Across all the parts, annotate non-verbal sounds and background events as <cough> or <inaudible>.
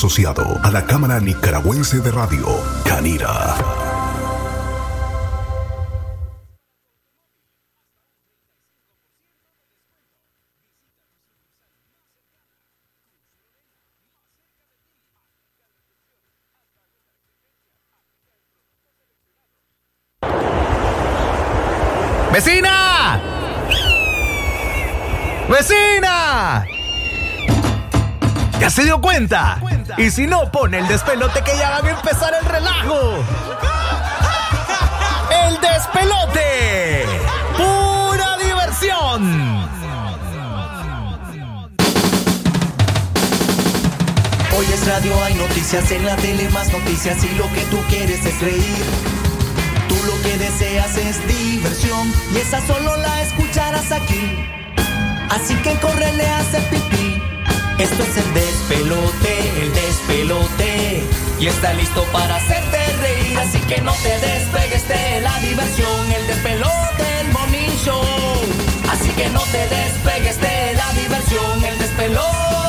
asociado a la Cámara Nicaragüense de Radio, Canira. ¡Vecina! ¡Vecina! ¿Ya se dio cuenta? Y si no, pone el despelote que ya van a empezar el relajo. ¡El despelote! ¡Pura diversión! Hoy es radio, hay noticias en la tele, más noticias y lo que tú quieres es reír. Tú lo que deseas es diversión y esa solo la escucharás aquí. Así que córrele a hacer pipí. Esto es el despelote, el despelote. Y está listo para hacerte reír. Así que no te despegues de la diversión. El despelote, el morning show. Así que no te despegues de la diversión. El despelote,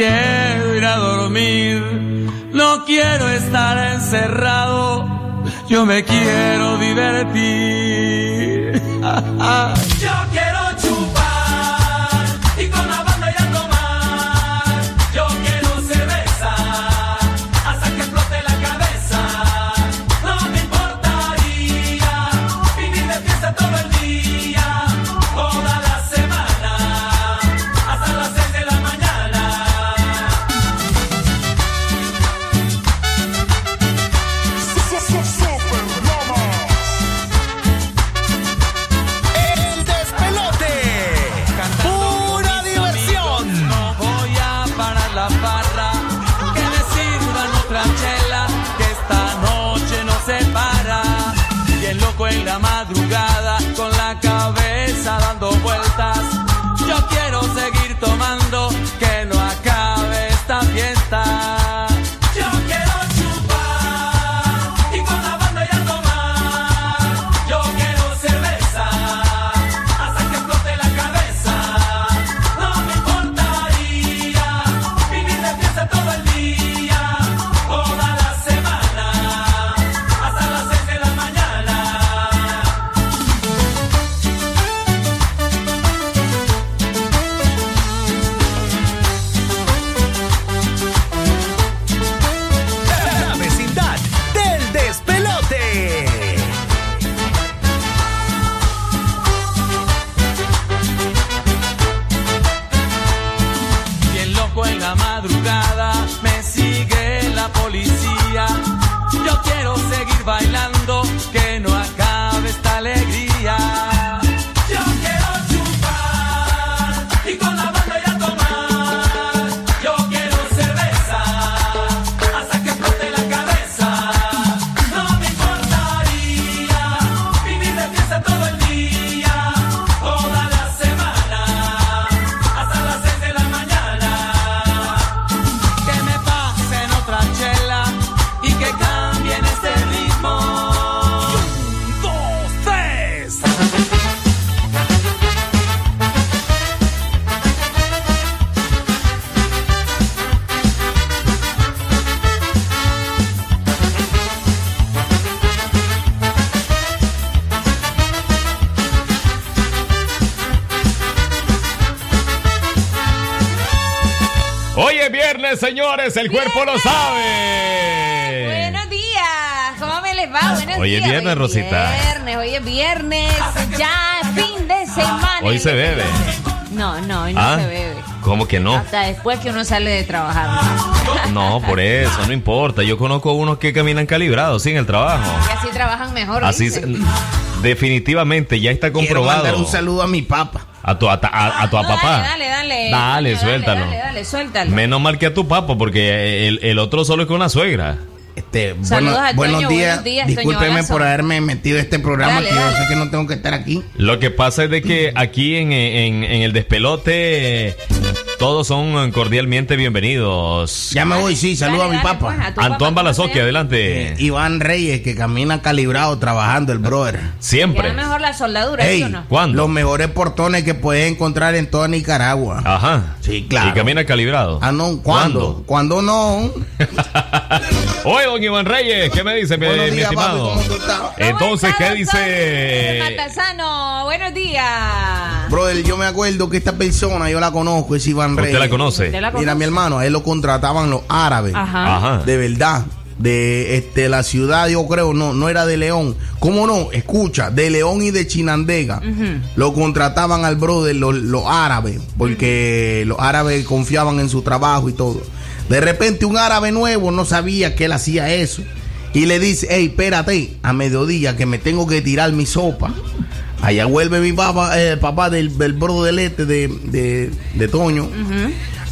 quiero ir a dormir, no quiero estar encerrado, yo me quiero divertir. <laughs> viernes, Rosita. Viernes, hoy es viernes, ya fin de semana. Hoy se bebe. No, no, hoy no ¿Ah? se bebe. ¿Cómo que no? Hasta después que uno sale de trabajar. No, por eso, no importa. Yo conozco unos que caminan calibrados, sí, en el trabajo. Que así trabajan mejor. Así, dicen. definitivamente, ya está Quiero comprobado. mandar un saludo a mi papa. A tu, a, a- a tu No, papá. Dale, dale, dale. Dale, suéltalo. Dale, dale, suéltalo. Menos mal que a tu papá, porque el, el otro solo es con una suegra. Este, Saludos bueno- a Toño, buenos días. buenos días, Discúlpeme por haberme metido en este programa, Dale, que yo sé que no tengo que estar aquí. Lo que pasa es de que aquí en, en- en el despelote todos son cordialmente bienvenidos. Ya me voy, sí, saludo Dale, a mi papá. pues, a Antoine papá, ¿cómo Balazoque, adelante. Eh, Iván Reyes, que camina calibrado trabajando, el brother. Siempre. Queda mejor la soldadura, ¿sí Ey, o no? ¿Cuándo? los mejores portones que puedes encontrar en toda Nicaragua. Ajá. Sí, claro. Y camina calibrado. Ah, no, ¿cuándo? ¿Cuándo no? <laughs> Oye, don Iván Reyes, ¿qué me dice, mi, mi días, papi, estimado? ¿cómo tú estás? ¿Cómo Entonces, ¿qué dice? Matasano, buenos días. Brother, yo me acuerdo que esta persona, yo la conozco, es Iván Reyes. ¿Usted la conoce? ¿Usted la Mira, mi hermano, a él lo contrataban los árabes. Ajá. Ajá. De verdad. De este, la ciudad, yo creo, no, no era de León. ¿Cómo no? Escucha, de León y de Chinandega. Lo contrataban al brother los, los árabes, porque los árabes confiaban en su trabajo y todo. De repente un árabe nuevo no sabía que él hacía eso. Y le dice, hey, espérate, a mediodía que me tengo que tirar mi sopa. Allá vuelve mi papá, eh, el papá del, del brother este de, de, de Toño.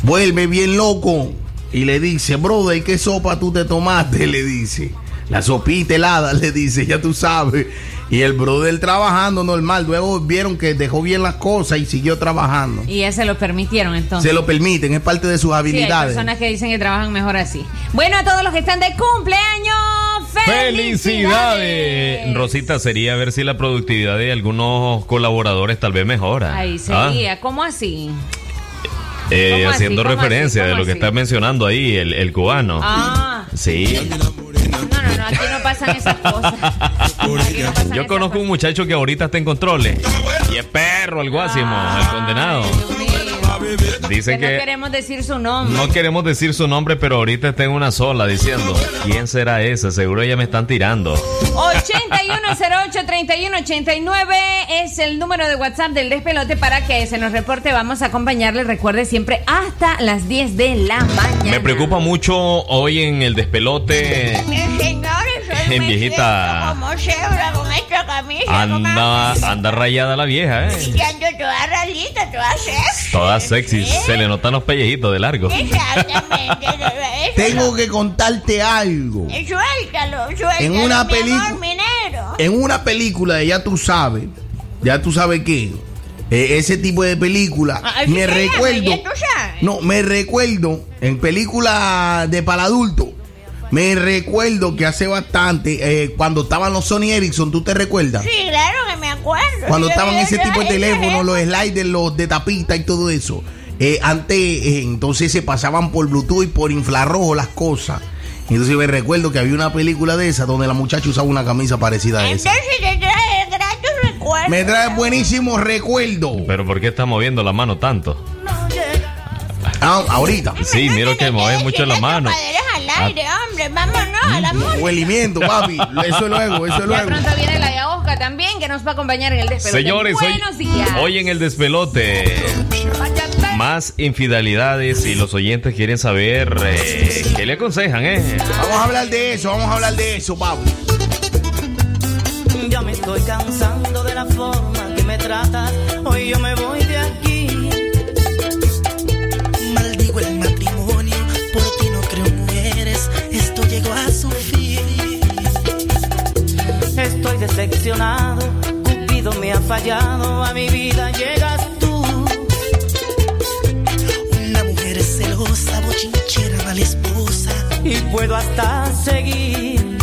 Vuelve bien loco y le dice, brother, ¿qué sopa tú te tomaste? <laughs> Le dice. La sopita helada, <laughs> le dice, ya tú sabes. Y el brother trabajando normal. Luego vieron que dejó bien las cosas y siguió trabajando. Y ya se lo permitieron entonces. Se lo permiten, es parte de sus Sí, hay habilidades. personas que dicen que trabajan mejor así. Bueno, a todos los que están de cumpleaños, ¡felicidades! ¡Felicidades! Rosita, sería ver si la productividad de algunos colaboradores tal vez mejora. Ahí ¿Ah? sería, ¿cómo así? Eh, haciendo ¿Cómo referencia de ¿Cómo lo que está mencionando ahí, el, el cubano. Ah, Sí. no, no, no, aquí no pasan esas cosas. <laughs> No Yo conozco un muchacho que ahorita está en controles. Y es perro el guásimo, el condenado. Dicen Que no que queremos decir su nombre. no queremos decir su nombre, pero ahorita está en una sola diciendo, ¿quién será ese? Seguro ya me están tirando. 8108-3189 es el número de WhatsApp del despelote para que se nos reporte. Vamos a acompañarle, recuerde siempre, hasta las 10 de la mañana. Me preocupa mucho hoy en el despelote. <laughs> En viejita. Como cebra con esta camisa. Anda, anda rayada la vieja, ¿eh? Y ando toda rarita, toda sexy. Toda sexy. Se le notan los pellejitos de largo. Exactamente. <laughs> Eso Tengo que contarte algo. Eh, Suéltalo, suéltalo. En una película- minero. En una película de Ya tú sabes, ya tú sabes qué, eh, ese tipo de película, Ah, así me llama, recuerdo, no, me recuerdo en película de para adultos, me recuerdo que hace bastante, eh, cuando estaban los Sony Ericsson, ¿tú te recuerdas? Sí, claro que me acuerdo. Cuando Yo- estaban yo- ese yo- tipo de teléfonos, los sliders, los de tapita y todo eso. Eh, antes, eh, entonces se pasaban por Bluetooth y por infrarrojo las cosas. Entonces me recuerdo que había una película de esa donde la muchacha usaba una camisa parecida a esa. Entonces te trae gratos recuerdos. Me trae buenísimos recuerdos. Pero ¿por qué está moviendo la mano tanto? Ah, ahorita. Sí, miro que mueve mucho la mano. Al aire, hombre. Vámonos a la música. Huelimiento, papi. Eso es luego, eso Ya luego. pronto viene la Yaosca también, que nos va a acompañar en el despelote. Señores, hoy, Buenos días. hoy en el despelote, más infidelidades y los oyentes quieren saber eh, qué le aconsejan, ¿eh? Vamos a hablar de eso, vamos a hablar de eso, papi. Ya me estoy cansando de la forma que me tratas. Hoy yo me Estoy decepcionado. Cupido me ha fallado. A mi vida llegas tú. Una mujer celosa, bochinchera, mala esposa. Y puedo hasta seguir.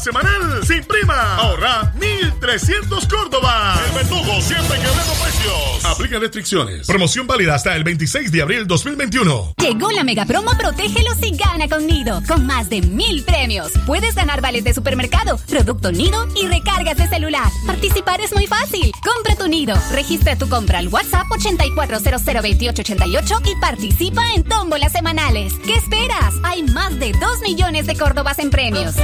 Semanal sin prima. Ahorra 1300 Córdoba. El verdugo siempre quebrando precios. Aplica restricciones. Promoción válida hasta el 26 de abril 2021. Llegó la mega promo Protégelos y gana con Nido, con más de mil premios. Puedes ganar vales de supermercado, producto Nido y recargas de celular. Participar es muy fácil. Compra tu Nido, registra tu compra al WhatsApp 84002888 y participa en tómbolas semanales. ¿Qué esperas? Hay más de 2 millones de Córdobas en premios.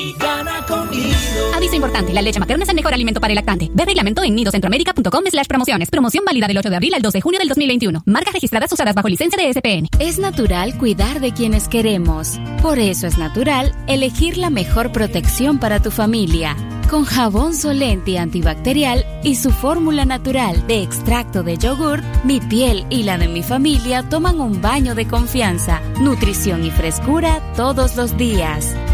Y gana conmigo. Aviso importante, la leche materna es el mejor alimento para el lactante. Ve reglamento en nidocentroamérica.com slash promociones. Promoción válida del 8 de abril al 2 de junio del 2021. Marcas registradas usadas bajo licencia de SPN. Es natural cuidar de quienes queremos. Por eso es natural elegir la mejor protección para tu familia. Con jabón Solenti antibacterial y su fórmula natural de extracto de yogur, mi piel y la de mi familia toman un baño de confianza, nutrición y frescura todos los días.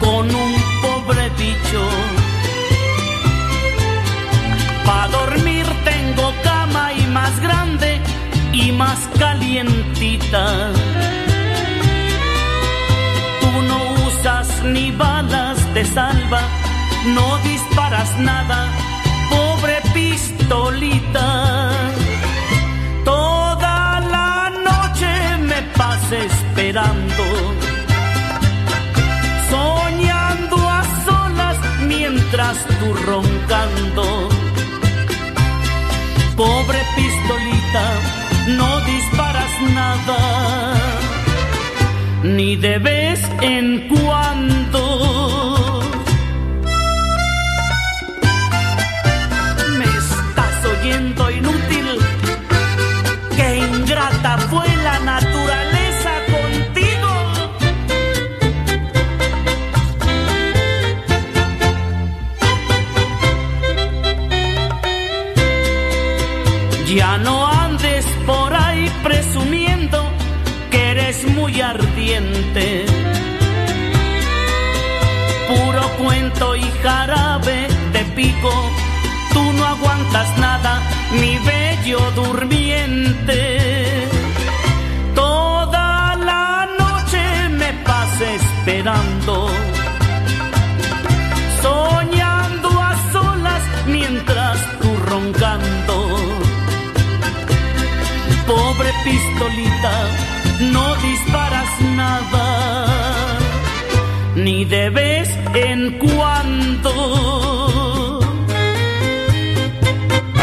Con un pobre bicho. Para dormir tengo cama y más grande y más calientita. Tú no usas ni balas de salva, no disparas nada, pobre pistolita. Toda la noche me pasa esperando, soñando a solas mientras tú roncando. Pobre pistolita, no disparas nada, ni de vez en cuando. Me estás oyendo inútil, que ingrata fue durmiente. Toda la noche me pasa esperando, soñando a solas mientras tú roncando. Pobre pistolita, no disparas nada, ni de vez en cuando.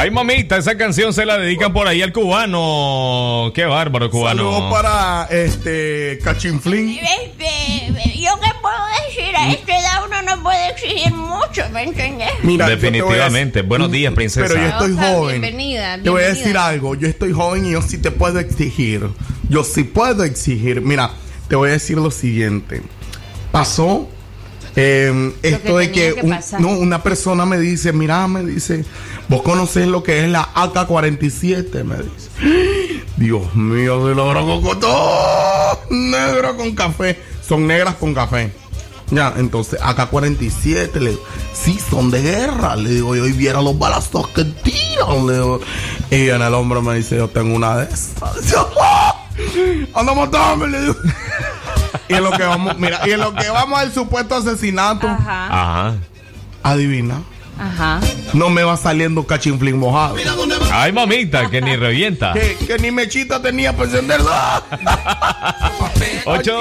Ay, mamita, esa canción se la dedican por ahí al cubano. Qué bárbaro, cubano. Saludos para este Cachinflín. Este, ¿Yo qué puedo decir? A esta edad uno no puede exigir mucho, ¿me entiendes? Mira, a Definitivamente. Buenos días, princesa. Pero yo estoy joven. bienvenida, Te voy a bienvenida. decir algo. Yo estoy joven y yo sí te puedo exigir. Yo sí puedo exigir. Mira, te voy a decir lo siguiente. Pasó eh, esto de que, que un- pasar. no, una persona me dice, mira, me dice, vos conocés lo que es la AK-47, me dice. Dios mío, de lo cocotó. Negro con café. Son negras con café. Ya, entonces, AK-47, le digo, sí, son de guerra. Le digo, yo, y viera los balazos que tiran. Le digo, y en el hombre me dice, yo tengo una de esas. <laughs> ¡Ah! Anda a matarme, le digo. Y en lo que vamos, mira, y en lo que vamos al supuesto asesinato, Ajá, Ajá. adivina, ajá. no me va saliendo cachinflín mojado. Ay, mamita, que ni revienta. Que, que ni mechita tenía para encenderla. <laughs> 8,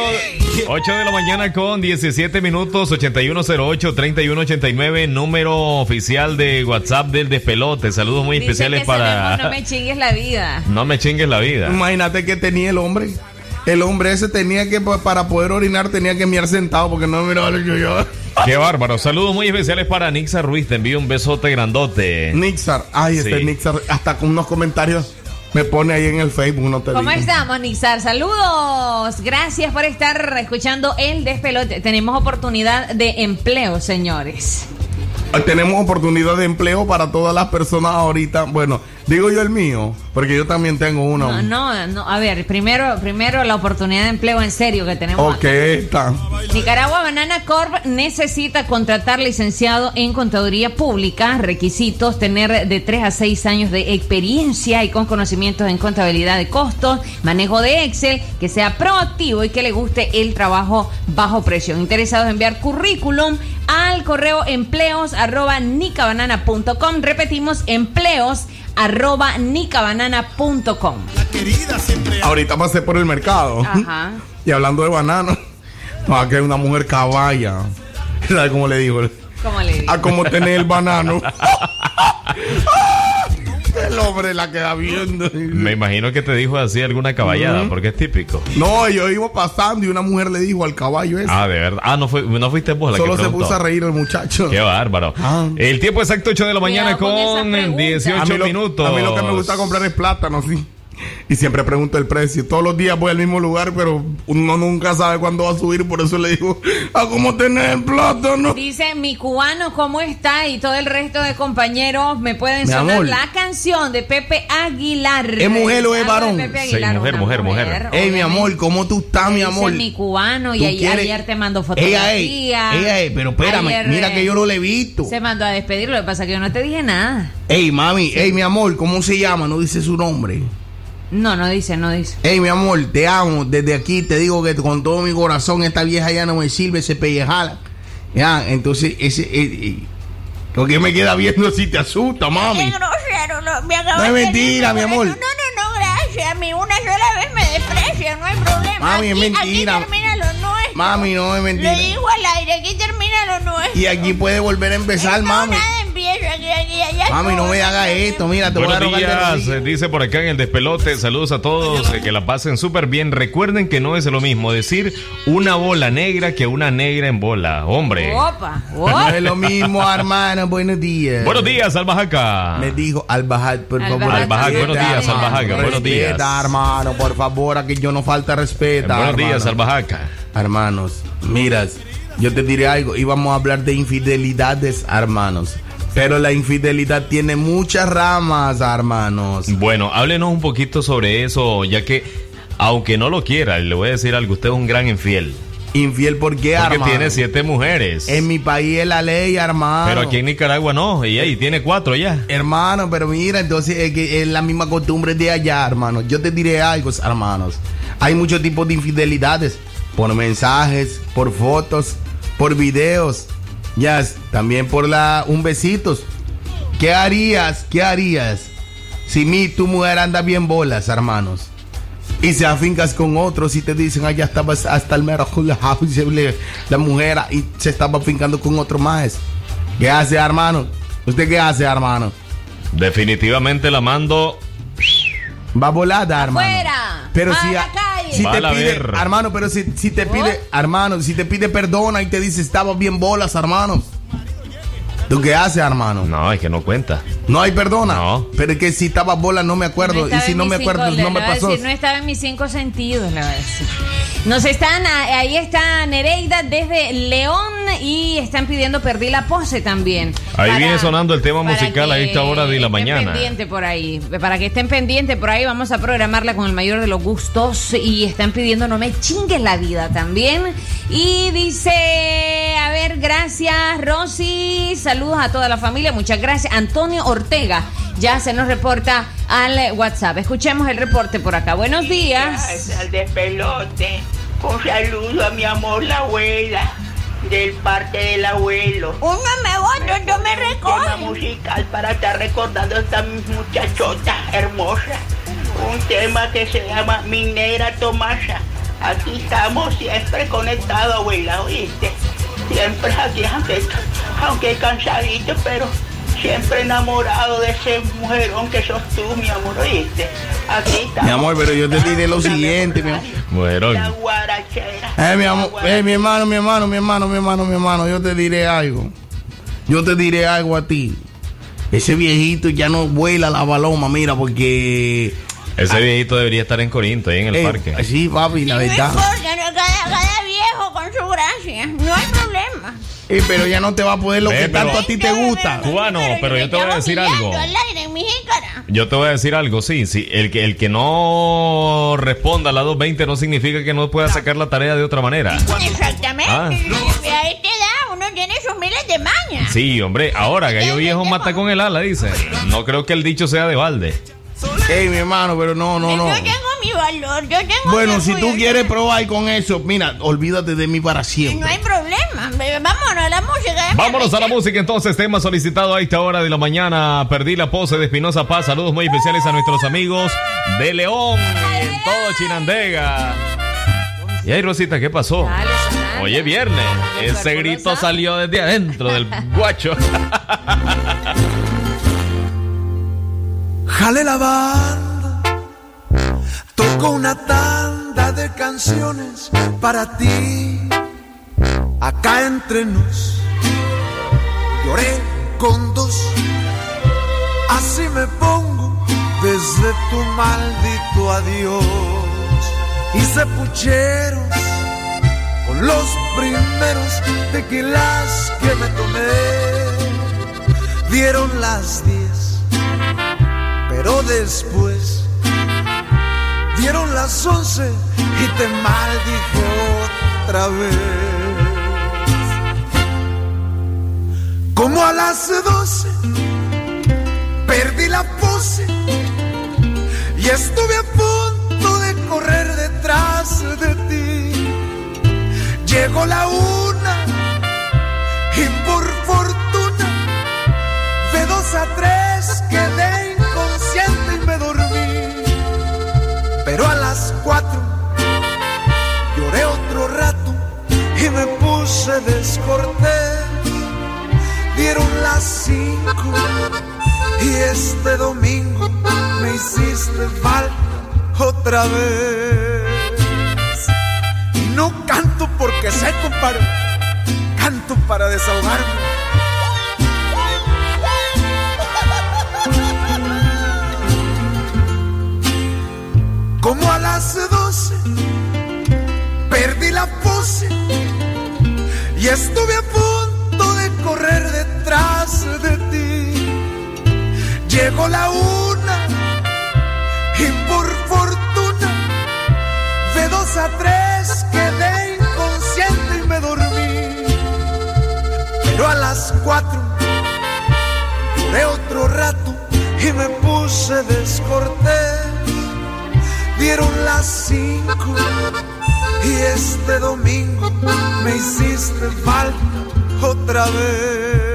8 de la mañana con 17 minutos, 8108-3189, número oficial de WhatsApp del despelote. Saludos muy Dice especiales que para... No me chingues la vida. No me chingues la vida. Imagínate que tenía el hombre. El hombre ese tenía que, pues, para poder orinar, tenía que mirar sentado porque no miraba lo que yo. Qué bárbaro. Saludos muy especiales para Nixa Ruiz. Te envío un besote grandote. Nixar, ay, este Sí. Nixar, hasta con unos comentarios me pone ahí en el Facebook, no te ¿Cómo digo. estamos, Nixar? Saludos. Gracias por estar escuchando el despelote. Tenemos oportunidad de empleo, señores. Tenemos oportunidad de empleo para todas las personas ahorita. Bueno, digo yo el mío, porque yo también tengo uno. No, no, no. A ver, primero, primero la oportunidad de empleo en serio que tenemos. Ok, está. Nicaragua Banana Corp necesita contratar licenciado en contaduría pública, requisitos, tener de 3 a 6 años de experiencia y con conocimientos en contabilidad de costos, manejo de Excel, que sea proactivo y que le guste el trabajo bajo presión. Interesados en enviar currículum al correo empleos arroba nicabanana.com. Repetimos, empleos arroba nicabanana.com. Ahorita pasé por el mercado. Ajá. <laughs> Y hablando de banano, no, que hay una mujer caballa. ¿Sabes cómo le digo? ¿Cómo le digo? A cómo tener el banano. <laughs> el hombre la queda viendo. Me imagino que te dijo así alguna caballada, porque es típico. No, yo iba pasando y una mujer le dijo al caballo ese. Ah, de verdad. Ah, no, fue, no fuiste vos la Solo que se puso a reír el muchacho. Qué bárbaro. El tiempo exacto 8 de la mañana Cuidado con con, esa pregunta. 18 a mí lo, minutos. A mí lo que me gusta comprar es plátano, sí. Y siempre pregunto el precio. Todos los días voy al mismo lugar, pero uno nunca sabe cuándo va a subir. Por eso le digo, ¿a cómo tener el plátano? Dice mi cubano, ¿cómo está? Y todo el resto de compañeros me pueden Mi sonar amor. la canción de Pepe Aguilar. ¿Es mujer o es varón? Pepe Sí, Aguilar, mujer, una mujer, mujer. Ey, mi amor, ¿cómo tú estás, mi Dice amor? mi cubano y ¿Tú ayer, te mando Ella, fotografía. ey, ella, ey, pero espérame, Ayer, mira eh, que yo no le he visto. Se mandó a despedir, lo que pasa es que yo no te dije nada. Ey, mami, ey, mi amor, ¿cómo se llama? No dice su nombre. No, no dice, no dice. Ey, mi amor, te amo. Desde aquí te digo que con todo mi corazón esta vieja ya no me sirve ese pellejala. Ya, entonces, ese. eh, eh, lo que me queda viendo así te asusta, mami. Qué grosero, no, me acabas No es mentira, mi amor. No, no, no, gracias. A mí una sola vez me desprecia, no hay problema. Mami, es Aquí- mentira. Aquí termina lo nuestro. Mami, no es mentira. Lo digo al aire, aquí termina lo nuestro. Y aquí puede volver a empezar, mami. nada aquí, aquí. Mami, no me haga esto. Mira, te voy a Buenos rogar de días, eh, dice por acá en el despelote. Saludos a todos, eh, que la pasen súper bien. Recuerden que no es lo mismo decir una bola negra que una negra en bola. Hombre. Opa, <laughs> No es lo mismo, hermano. Buenos días. Buenos días, Albajaca. Me dijo Albahat, por favor. Respeta, buenos días. Albahaca, buenos días. Respeta, hermano, por favor, a que yo no falta respeta. Buenos días. Albajaca. Hermanos, miras, yo te diré algo, íbamos a hablar de infidelidades, hermanos. Pero la infidelidad tiene muchas ramas, hermanos. Bueno, háblenos un poquito sobre eso, ya que, aunque no lo quiera, le voy a decir algo, usted es un gran infiel. Infiel, ¿por qué, Porque hermano? tiene siete mujeres. En mi país es la ley, hermano. Pero aquí en Nicaragua no, y ahí tiene cuatro ya. Hermano, pero mira, entonces es, que es la misma costumbre de allá, hermano. Yo te diré algo, hermanos. Hay muchos tipos de infidelidades. Por mensajes, por fotos, por videos. Ya, también por la un besitos. ¿Qué harías? ¿Qué harías? Si mi tu mujer anda bien bolas, hermanos. y se afincas con otros y te dicen, allá estaba hasta el mero <laughs> la mujer y se estaba afincando con otro más. ¿Qué hace, hermano? ¿Usted qué hace, hermano? Definitivamente la mando. Va volada, hermano. ¡Fuera! Pero ¡A si, la a- calle! Si te Vale, a pide, ver. hermano, pero si, si te pide, hermano, si te pide perdona y te dice estaba bien bolas, hermano. ¿Tú qué haces, hermano? No, es que no cuenta. No hay perdona. No. Pero es que si estaba bola no me acuerdo. y si no me acuerdo, cinco- no me pasó. decir, no estaba en mis cinco sentidos, le voy a decir. Nos están, ahí está Nereida desde León y están pidiendo Perdí la pose también. Ahí Para- viene sonando el tema musical a esta hora de la estén mañana. pendiente por ahí. Para que estén pendientes por ahí, vamos a programarla con el mayor de los gustos. Y están pidiendo No me chingues la vida también. Y dice, Saludos a toda la familia. Muchas gracias. Antonio Ortega ya se nos reporta al WhatsApp. Escuchemos el reporte por acá. Buenos días. Gracias al despelote. Un saludo a mi amor, la abuela. Del parte del abuelo. Uno me voy, yo me Tema recojo. musical para estar recordando a esta muchachota hermosa. Un tema que se llama Minera Tomasa. Aquí estamos siempre conectados, abuela, ¿oíste? Siempre aquí, aunque, aunque cansadito, pero siempre enamorado de ese mujerón que sos tú, mi amor, ¿oíste? Aquí estamos. Mi amor, pero yo te diré lo siguiente, mi amor. Mujerón. La guarachera. Eh, mi amor, eh, mi hermano, mi hermano, mi hermano, mi hermano, mi hermano, yo te diré algo. Yo te diré algo a ti. Ese viejito ya no vuela la baloma, mira, porque. Ese viejito debería estar en Corinto, ahí en el Eh, parque. Sí, papi, la No verdad. importa, no, cada, cada viejo con su gracia. No hay problema. Eh, pero ya no te va a poder lo Ve, que pero- tanto a ti te gusta. Cubano, pero yo te voy a decir algo. Al aire en mi jícara. Yo te voy a decir algo, sí, sí. El que, el que no responda a la 220 no significa que no pueda sacar la tarea de otra manera. Exactamente. Ah. Y a esta edad uno tiene sus miles de mañas. Sí, hombre, ahora gallo viejo mata con el ala, dice. No creo que el dicho sea de balde. Ey, mi hermano, pero no, no, no. Yo tengo mi valor, yo tengo Bueno, si tú quieres probar con eso, mira, olvídate de mí para No siempre. hay problema. Vámonos a la música. Vámonos a la música entonces, tema solicitado a esta hora de la mañana. Perdí la pose de Espinosa Paz. Saludos muy especiales a nuestros amigos de León, en todo Chinandega. Y ahí, Rosita, ¿qué pasó? Hoy es viernes. Ese grito salió desde adentro del guacho. Jale la banda, toco una tanda de canciones para ti. Acá entre nos, lloré con dos, así me pongo desde tu maldito adiós. Hice pucheros con los primeros tequilas que me tomé. Dieron las diez pero después dieron las once y te maldije otra vez. Como a las doce perdí la pose y estuve a punto de correr detrás de ti. Llegó la una y por fortuna de dos a tres quedé cuatro lloré otro rato y me puse descortés. Dieron las cinco y este domingo me hiciste falta otra vez. Y no canto porque sé, compadre, canto para desahogarme. Como a las doce perdí la pose y estuve a punto de correr detrás de ti. Llegó la una y por fortuna de dos a tres quedé inconsciente y me dormí. Pero a las cuatro lloré otro rato y me puse descortés. Dieron las cinco y este domingo me hiciste falta otra vez.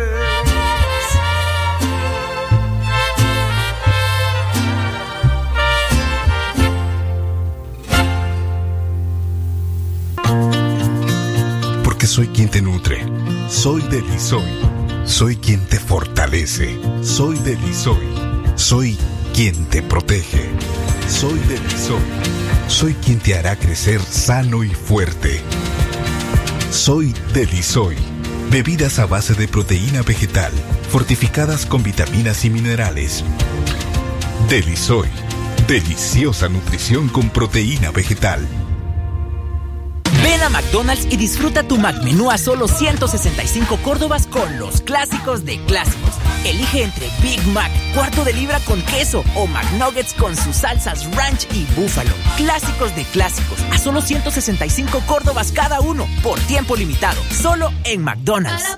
Porque soy quien te nutre. Soy de Lisoy. Soy quien te fortalece. Soy de Lisoy. Soy quien te protege. Soy Delisoy. Soy quien te hará crecer sano y fuerte. Soy Delisoy. Bebidas a base de proteína vegetal, fortificadas con vitaminas y minerales. Delisoy. Deliciosa nutrición con proteína vegetal. Ven a McDonald's y disfruta tu McMenú a solo 165 córdobas con los clásicos de clásicos. Elige entre Big Mac, cuarto de libra con queso o McNuggets con sus salsas ranch y búfalo. Clásicos de clásicos a solo 165 córdobas cada uno por tiempo limitado. Solo en McDonald's.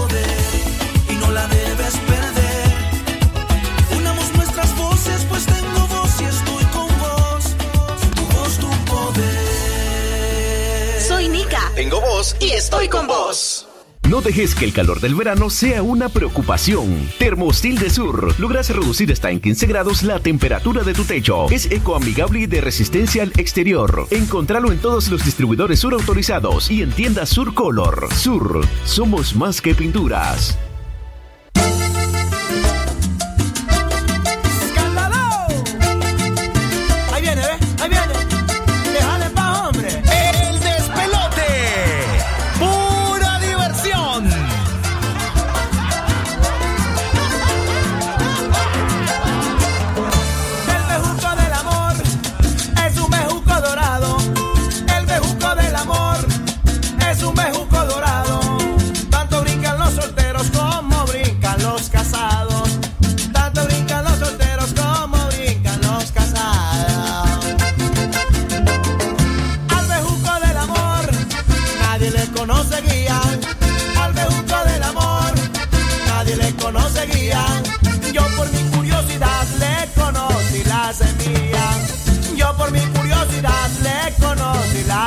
poder y no la debes perder. Unamos nuestras voces, pues tengo voz y estoy con vos. Tu voz, tu poder. Soy Nika. Tengo voz y estoy con vos. No dejes que el calor del verano sea una preocupación. Termostil de Sur logras reducir hasta en 15 grados la temperatura de tu techo. Es ecoamigable y de resistencia al exterior. Encontralo en todos los distribuidores Sur autorizados y en tiendas Sur Color. Sur, somos más que pinturas.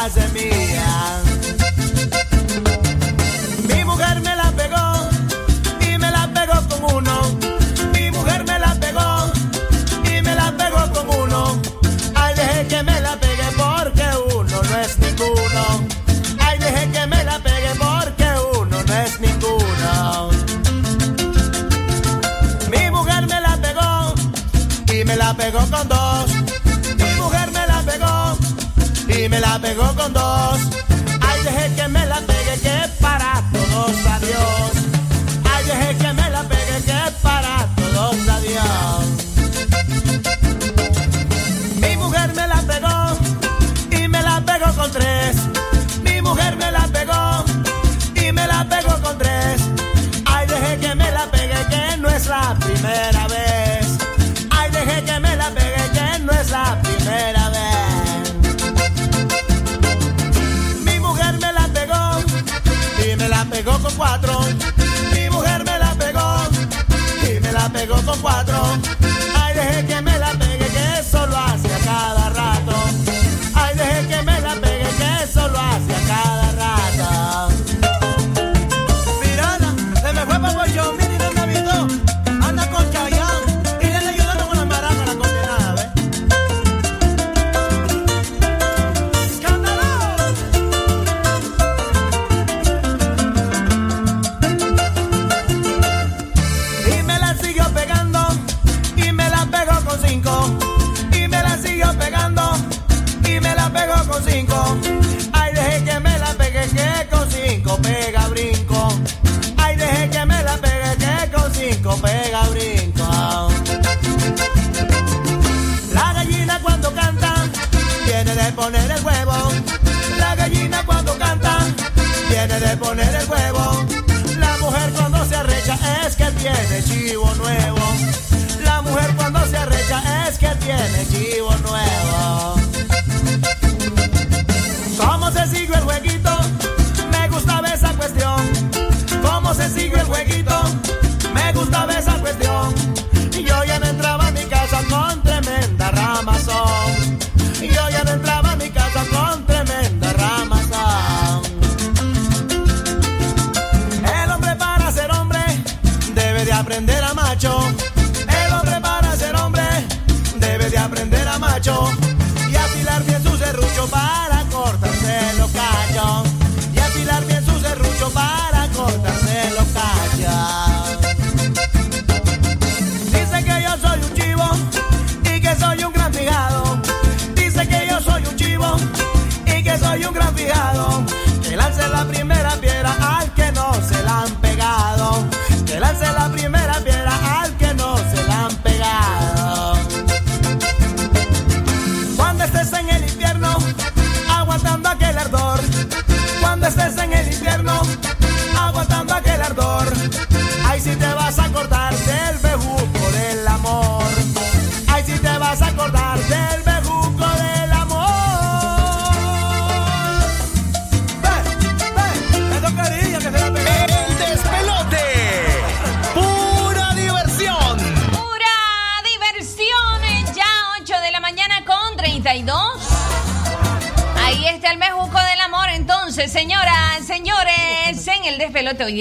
Semilla. Mi mujer me la pegó y me la pegó con uno. Mi mujer me la pegó y me la pegó con uno. Ay, deje que me la pegue porque uno no es ninguno. Ay, deje que me la pegue porque uno no es ninguno. Mi mujer me la pegó y me la pegó con dos. Mi mujer me la pegó y me la pegó con dos.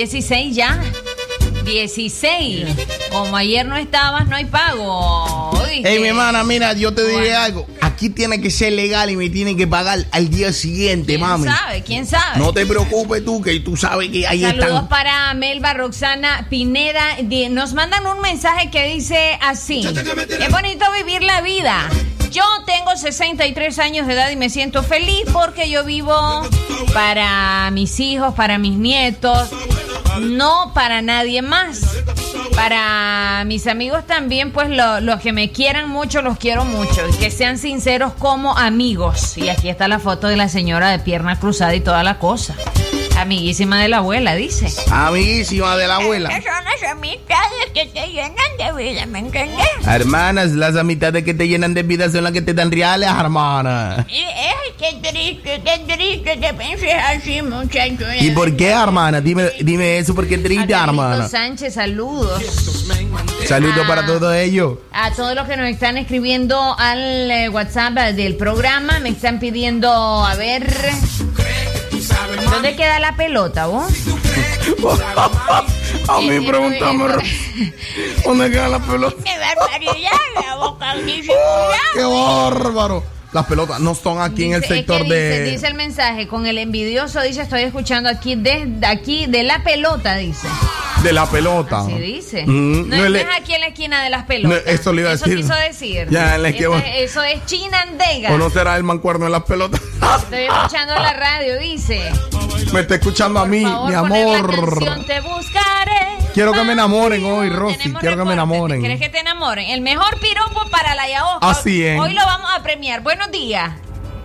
16 ya. 16. Como ayer no estabas, no hay pago. ¿oíste? Ey, mi hermana, mira, yo te diré algo. Aquí tiene que ser legal y me tienen que pagar al día siguiente, ¿Quién mami. sabe? ¿Quién sabe? No te preocupes tú, que tú sabes que ahí Saludos están. para Melba Roxana Pineda. Nos mandan un mensaje que dice así: Es bonito vivir la vida. Yo tengo 63 años de edad y me siento feliz porque yo vivo para mis hijos, para mis nietos, no para nadie más. Para mis amigos también, pues lo- los que me quieran mucho, los quiero mucho. Y que sean sinceros como amigos. Y aquí está la foto de la señora de pierna cruzada y toda la cosa. Amiguísima de la abuela, dice. Amiguísima de la abuela. Son las amistades que te llenan de vida, ¿me entiendes? Hermanas, las amistades que te llenan de vida son las que te dan reales, hermana. Y, ay, qué triste, qué triste que pienses así, muchacho. ¿Y por qué, hermana? Dime, dime eso, porque es triste, hermana. Sánchez, saludos. Saludos para todo ello. A todos los que nos están escribiendo al eh, WhatsApp del programa, me están pidiendo, a ver, ¿dónde queda la pelota, vos? <laughs> A mí pregúntame, <laughs> ¿dónde queda la pelota? ¡Qué barbaridad! La boca dice, <laughs> ¡Qué bárbaro! Las pelotas no son aquí en el es sector que dice, de... dice el mensaje, con el envidioso, dice, estoy escuchando aquí desde aquí de la pelota, dice. De la pelota. Así dice. Mm, no, no no le- es aquí en la esquina de las pelotas. No, eso le iba a Eso decir. quiso decir. Ya, le eso, quiero- eso es chinandega. ¿O no será el mancuerno de las pelotas? Estoy escuchando la radio, dice. Me está escuchando a mí, favor, mi poner la amor. canción, te buscaré. Quiero que me enamoren hoy, Rosy. Quiero que me enamoren. ¿Quieres que te enamoren? El mejor piropo para la Yaosca. Así es. Hoy lo vamos a premiar. Buenos días.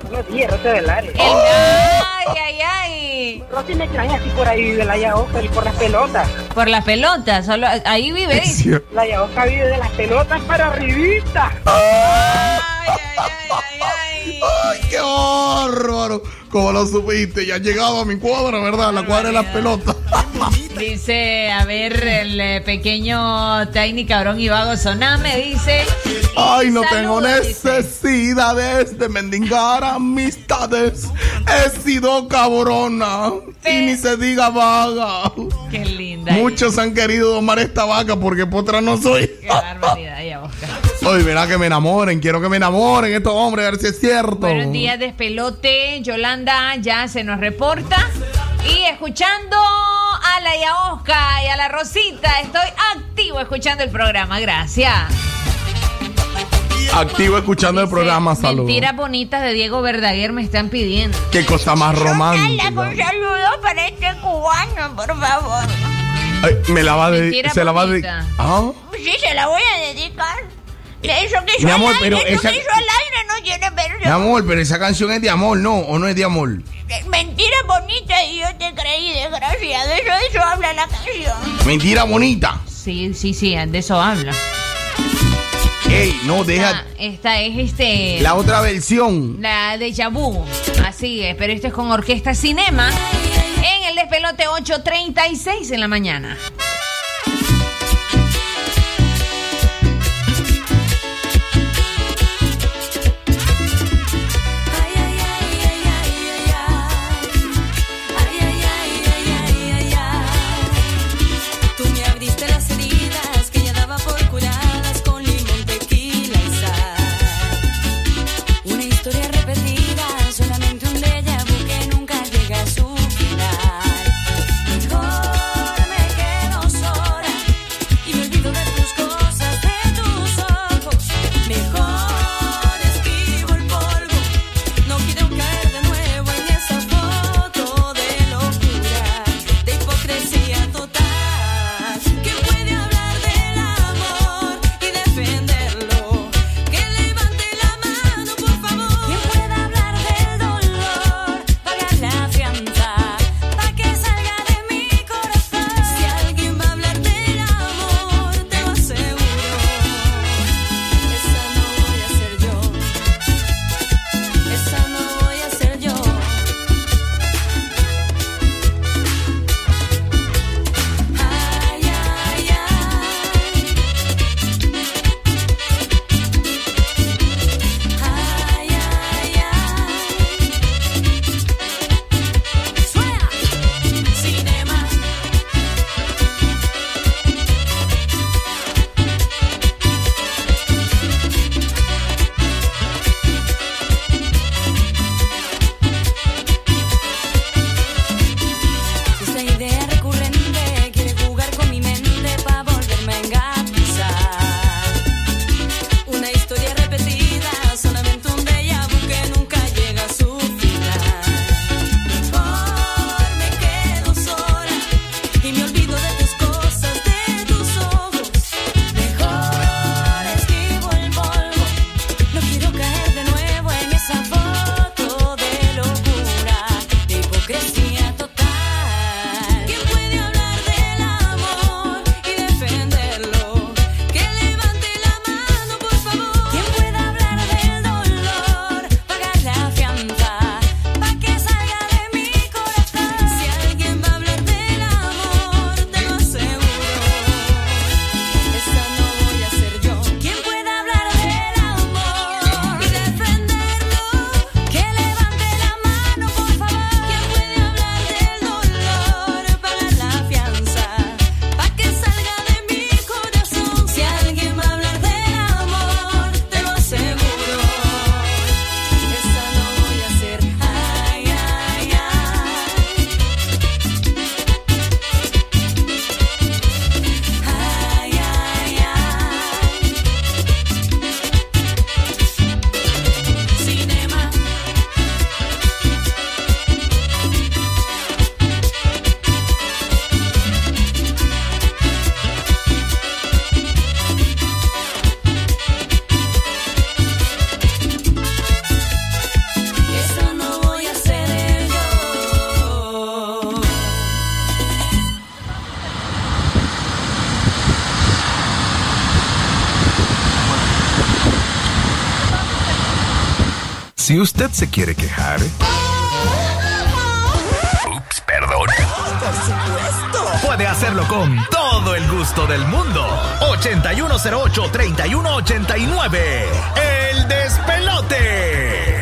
Buenos días, Rosa del Aire. El- Ay, ay, ay. Rosy me extraña así por ahí vive la Yaosca y por las pelotas. Por las pelotas, solo ahí vive. La Yaosca vive de las pelotas para arribita. ¡Ay, qué bárbaro! Como lo supiste, ya has llegado a mi cuadra, ¿verdad? La cuadra de las pelotas. <laughs> Dice, a ver, el eh, pequeño Tiny Cabrón y Vago Soname dice. Ay, no tengo dice. necesidades de mendigar amistades. He sido cabrona. Y ni se diga vaga. Qué linda. Muchos han querido domar esta vaca porque potra no soy. Qué barbaridad, ya Oscar. Oye, verá que me enamoren. Quiero que me enamoren estos hombres, a ver si es cierto. Buenos días, despelote. Yolanda ya se nos reporta. Y escuchando a la Yaosca y a la Rosita, estoy activo escuchando el programa. Gracias. Activo escuchando el programa, saludos. Mentiras bonitas de Diego Verdaguer me están pidiendo. Qué cosa más romántica. Un saludo para este cubano, por favor. Ay, me la va de. Mentira Se la va de. bonita. ¿Ah? Sí, se la voy a dedicar. Eso que hizo Mi amor, al aire, pero eso esa- que hizo al aire no tiene Mi versión. amor, pero esa canción es de amor, ¿no? ¿O no es de amor? Mentira bonita y yo te creí, desgraciado. Eso, de eso habla la canción. Mentira bonita. Sí, sí, sí, de eso habla. Ey, no, deja. Ah, esta es este. La otra versión. La de Yabu. Así es, pero esto es con Orquesta Cinema. En el despelote 8.36 en la mañana. Si usted se quiere quejar, Ups, perdón. Puede hacerlo con todo el gusto del mundo. 8108-3189. El despelote.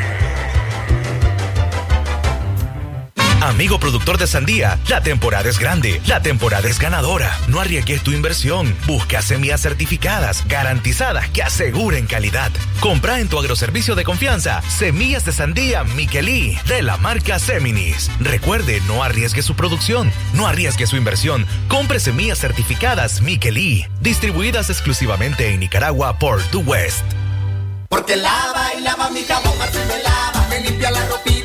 Amigo productor de sandía, la temporada es grande, la temporada es ganadora. No arriesgues tu inversión. Busca semillas certificadas, garantizadas, que aseguren calidad. Compra en tu agroservicio de confianza semillas de sandía Miquelí de la marca Seminis. Recuerde, no arriesgue su producción, no arriesgue su inversión. Compre semillas certificadas Miquelí, distribuidas exclusivamente en Nicaragua por The West. Porque lava y lava mi jabón, Marfil me lava, me limpia la ropita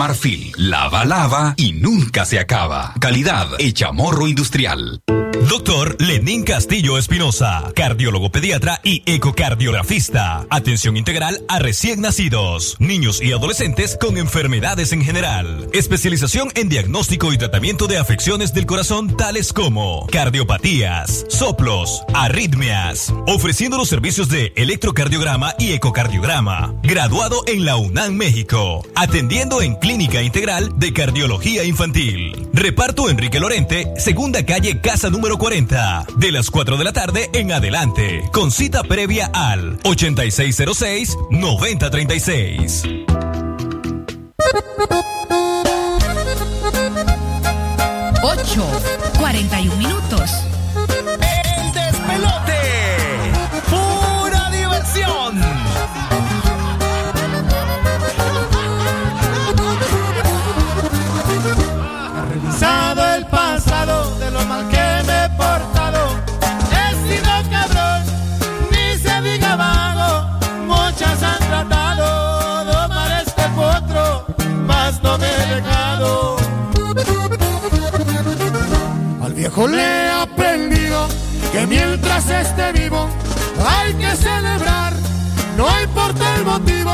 Marfil, lava, lava y nunca se acaba. Calidad hecha morro industrial. Doctor Lenín Castillo Espinosa, cardiólogo pediatra y ecocardiografista. Atención integral a recién nacidos, niños y adolescentes con enfermedades en general. Especialización en diagnóstico y tratamiento de afecciones del corazón tales como cardiopatías, soplos, arritmias. Ofreciendo los servicios de electrocardiograma y ecocardiograma. Graduado en la UNAM México. Atendiendo en Clínica Integral de Cardiología Infantil. Reparto Enrique Lorente, segunda calle, casa número 40. De las 4 de la tarde en adelante. Con cita previa al 8606-9036. 8, 41 minutos. Viejo le he aprendido que mientras esté vivo hay que celebrar, no importa el motivo.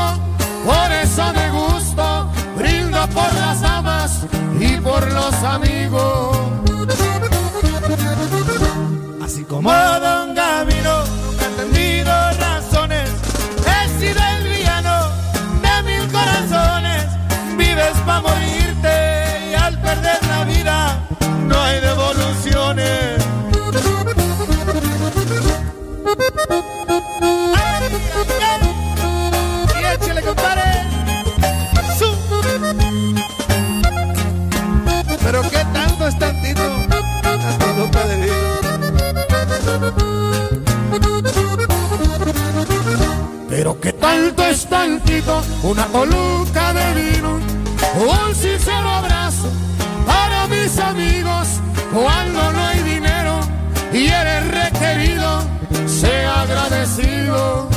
Por eso me gusto, brindo por las damas y por los amigos. Así como Don Gavino, nunca he entendido razones. He sido el villano de mil corazones. Vives para morirte y al perder la vida tanto es tantito. Una coluca de vino. Un sincero abrazo para mis amigos. Cuando no hay dinero y eres requerido, sea agradecido.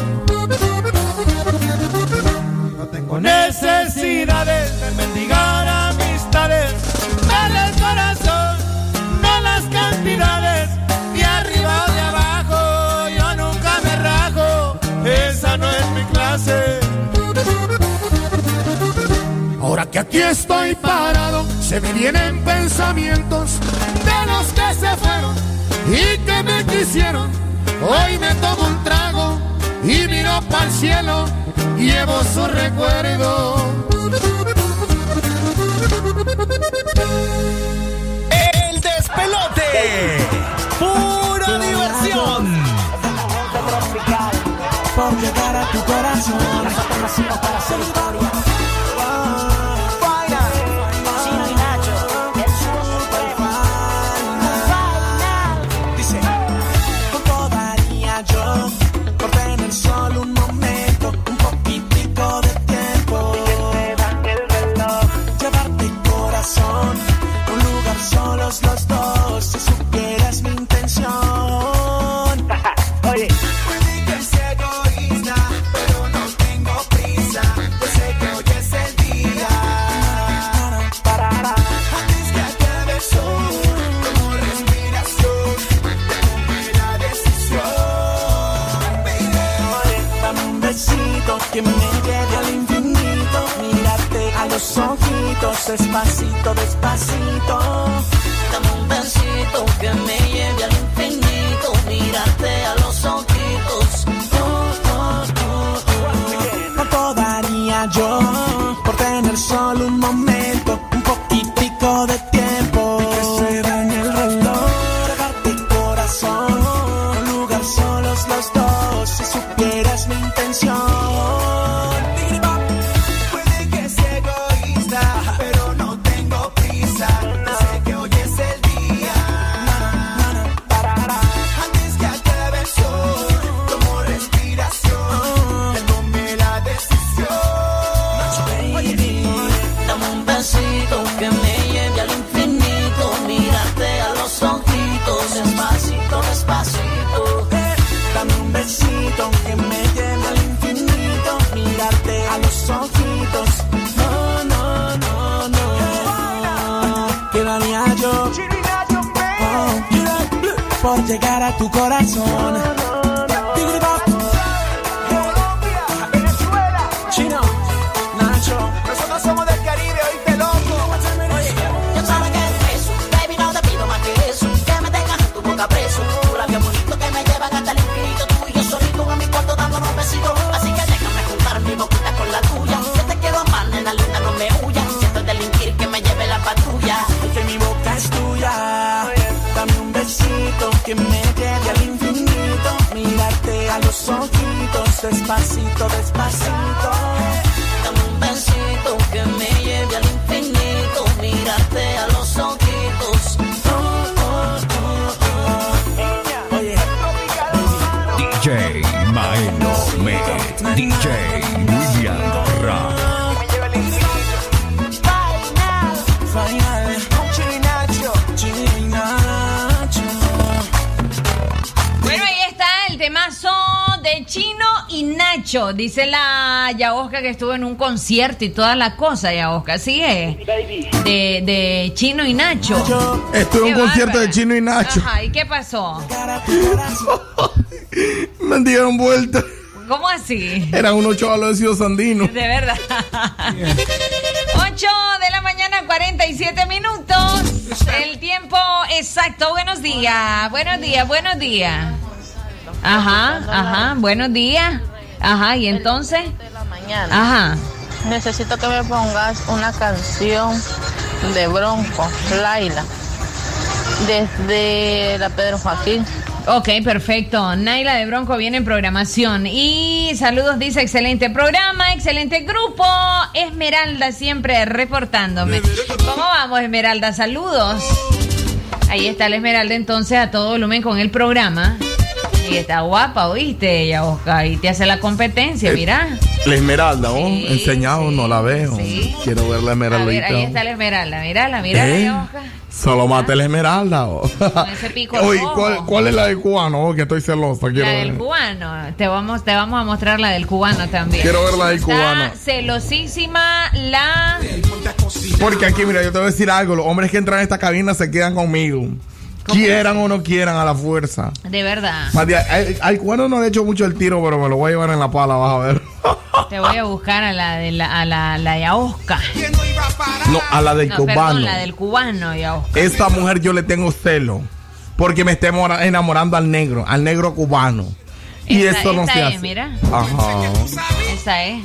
Que aquí estoy parado, se me vienen pensamientos de los que se fueron y que me quisieron. Hoy me tomo un trago y miro para el cielo, llevo su recuerdo. El despelote. Pura diversión. Por llegar a tu corazón. Para hacer historia. Que estuvo en un concierto y toda la cosa, Yaosca. ¿Sí es? De, de Chino y Nacho. Estuve en un concierto de Chino y Nacho. Ajá, ¿y qué pasó? <laughs> Me dieron vuelta. ¿Cómo así? Eran unos chavalos de Ciudad Sandino. De verdad. 8 de la mañana, 47 minutos. El tiempo exacto. Buenos días, buenos días, buenos días. Ajá, ajá, buenos días. Ajá, y entonces. Mañana. Ajá. Necesito que me pongas una canción de Bronco, Laila, desde la Pedro Joaquín. Ok, perfecto. Naila de Bronco viene en programación. Y saludos, dice excelente programa, excelente grupo. Esmeralda siempre reportándome. ¿Cómo vamos, Esmeralda? Saludos. Ahí está la Esmeralda entonces a todo volumen con el programa. Y está guapa, ¿oíste? Ella, Oscar. Y te hace la competencia, Eh, mira. La esmeralda, ¿oh? Enseñado, no la veo. Quiero ver la A ver, ahí está la Esmeralda. Mírala, mírala, ¿Eh? Solo mate la esmeralda. ¿oh? Con ese pico <laughs> Oye. ¿cuál, cuál es la del cubano? Oh, que estoy celosa. Quiero La del cubano. Te vamos, te vamos a mostrar la del cubano también. Quiero ver la del Está cubano. celosísima la. Porque aquí, mira, yo te voy a decir algo. Los hombres que entran a esta cabina se quedan conmigo. Quieran o no quieran a la fuerza. De verdad. Matías, al, al cubano no le he hecho mucho el tiro, pero me lo voy a llevar en la pala, vas a ver. Te voy a buscar a la de la, a la, la Yaosca. No, a la del No, cubano. perdón, la del cubano, Yaosca. Esta mujer yo le tengo celo. Porque me está enamora- enamorando al negro, al negro cubano. Y eso no esta se es, hace. mira. Ajá. Esa es.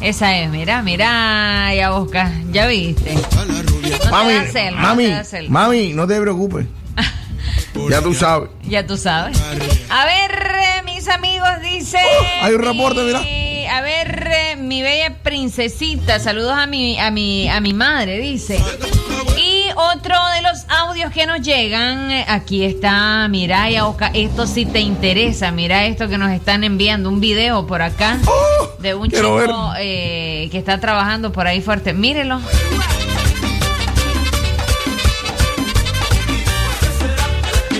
Esa es, mira, mira, Yaosca. Ya viste. No mami, te da celo, no mami, te da celo. mami, no te preocupes. <laughs> ya tú sabes. Ya tú sabes. A ver, eh, mis amigos, dice. Oh, hay un reporte, mira. A ver, eh, mi bella princesita, saludos a mi, a mi, a mi madre, dice. Y otro de los audios que nos llegan, eh, aquí está, mira, Yaoca, esto sí te interesa, mira esto que nos están enviando, un video por acá de un Oh, chico eh, que está trabajando por ahí fuerte. Mírelo.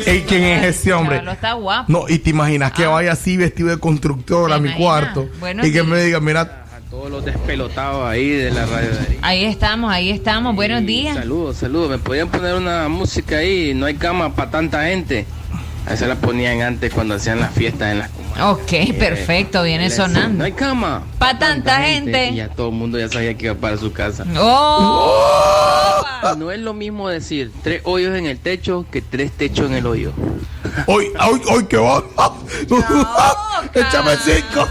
Ey, ¿Quién es ese hombre? Chaval, está guapo. No, y te imaginas que vaya así vestido de constructor a mi cuarto Buenos y que me diga, mira, Todos los despelotados ahí de la radio. de ahí. Ahí estamos, ahí estamos. Buenos días. Saludos, saludos. ¿Me podían poner una música ahí? No hay cama para tanta gente. Esa la ponían antes cuando hacían las fiestas en las Ok, perfecto, viene sonando. No hay cama. Pa' tanta gente. Y ya todo el mundo ya sabía que iba para su casa. ¡Oh! <laughs> No es lo mismo decir tres hoyos en el techo que tres techos en el hoyo. Hoy, hoy, hoy, qué va. <laughs> <laughs> Échame cinco.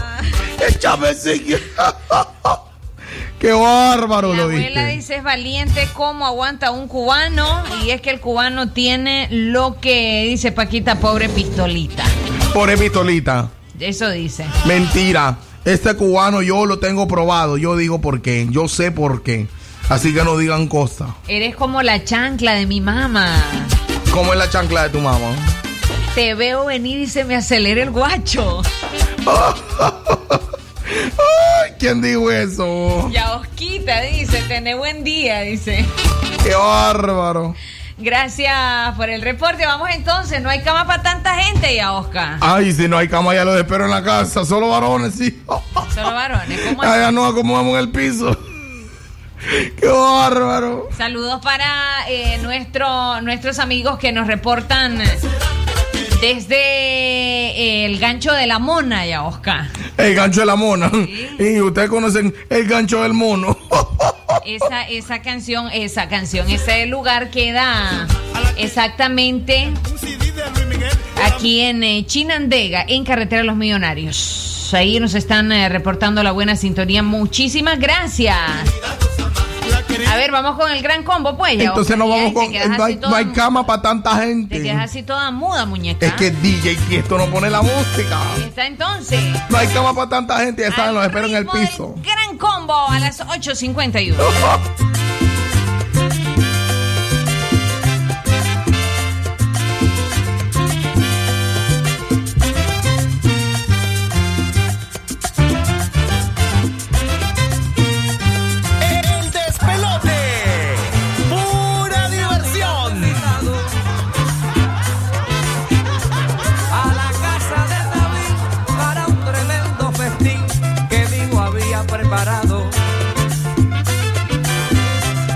Échame cinco. Qué bárbaro La lo abuela dice es valiente cómo aguanta un cubano y es que el cubano tiene lo que dice Paquita, pobre pistolita. Por pistolita. Eso dice. Mentira. Este cubano yo lo tengo probado. Yo digo por qué. Yo sé por qué. Así que no digan cosas. Eres como la chancla de mi mamá. ¿Cómo es la chancla de tu mamá? Te veo venir y se me acelera el guacho. Ay, ¿quién dijo eso? Ya Osquita dice, tené buen día, dice. Qué bárbaro. Gracias por el reporte. Vamos entonces, no hay cama para tanta gente ya, Oscar. Ay, si no hay cama ya lo espero en la casa. Solo varones, sí. Solo varones. ¿Cómo Ay, ya no acomodamos en el piso. <laughs> Qué bárbaro. Saludos para eh, nuestro, nuestros amigos que nos reportan desde el gancho de la mona, ya, Oscar. El gancho de la mona. Y ustedes conocen el gancho del mono. <laughs> Esa, esa canción, esa canción, ese lugar queda exactamente aquí en eh, Chinandega, en Carretera de los Millonarios. Ahí nos están eh, reportando la buena sintonía. Muchísimas gracias. A ver, vamos con el gran combo, pues. ya, Entonces no vamos te con. No hay, no cama para tanta Te gente. quedas así toda muda, muñeca. Es que DJ y esto no pone la música. Ahí está entonces. No hay cama para tanta gente. Ya saben, los espero en el piso. Gran combo a las 8.51. <laughs>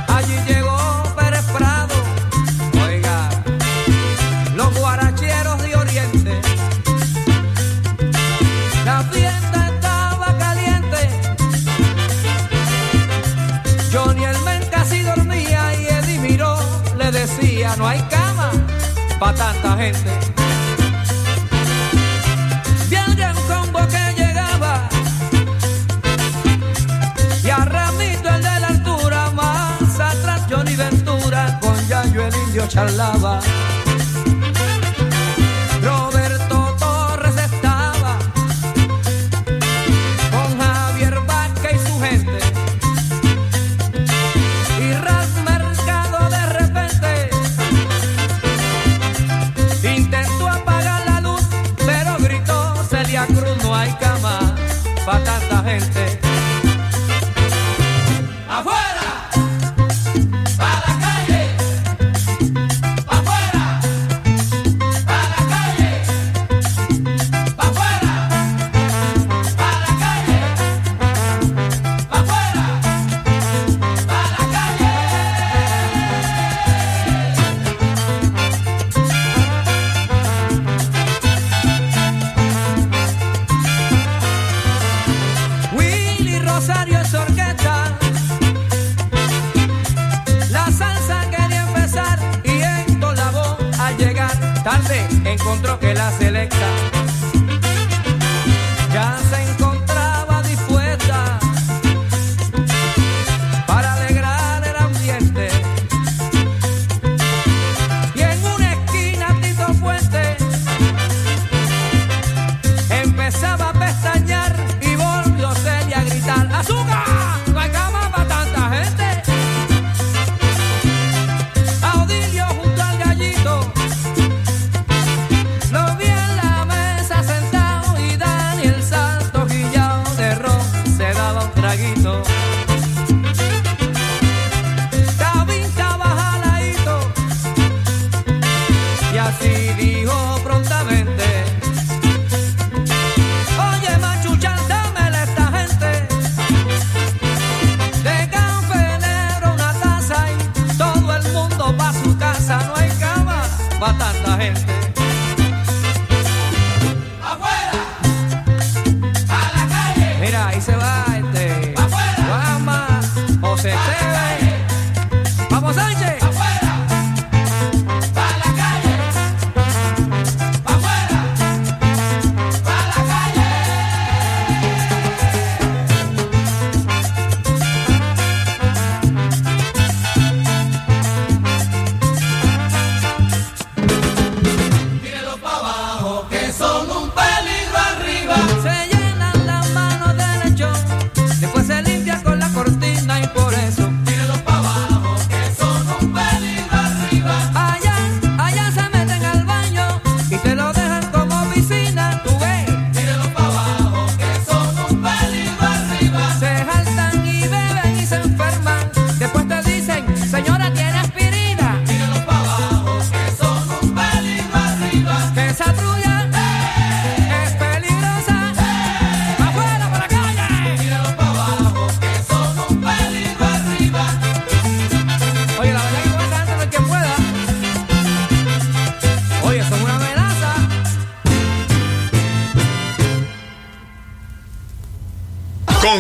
Allí llegó Pérez Prado, oiga, los guaracheros de Oriente. La fiesta estaba caliente. Johnny el casi dormía y Eddie miró, le decía, no hay cama para tanta gente. Roberto Torres estaba con Javier Vázquez y su gente. Y Ralph Mercado de repente intentó apagar la luz, pero gritó Celia Cruz, no hay cama para tanta gente.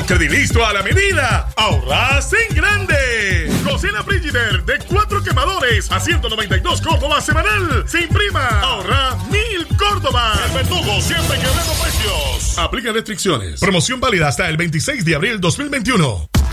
Con Credilisto a la medida, ahorras en grande. Cocina Frigider de cuatro quemadores a 192 Córdoba semanal. Sin prima, ahorra mil Córdoba. El verdugo siempre quebrando precios. Aplica restricciones. Promoción válida hasta el 26 de abril 2021.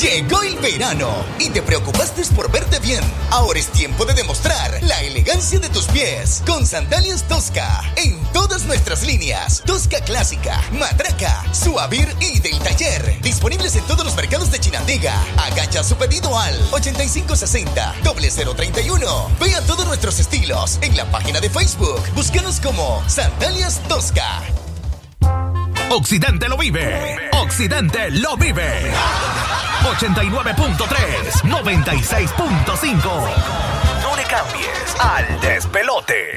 Llegó el verano y te preocupaste por verte bien. Ahora es tiempo de demostrar la elegancia de tus pies con sandalias Tosca en todas nuestras líneas. Tosca clásica, matraca, suavir y del taller. Disponibles en todos los mercados de Chinandega. Agacha su pedido al 8560 0031. Vea todos nuestros estilos en la página de Facebook. Búscanos como Sandalias Tosca. Occidente lo vive. Occidente lo vive. 89.3, 96.5. No le cambies al despelote.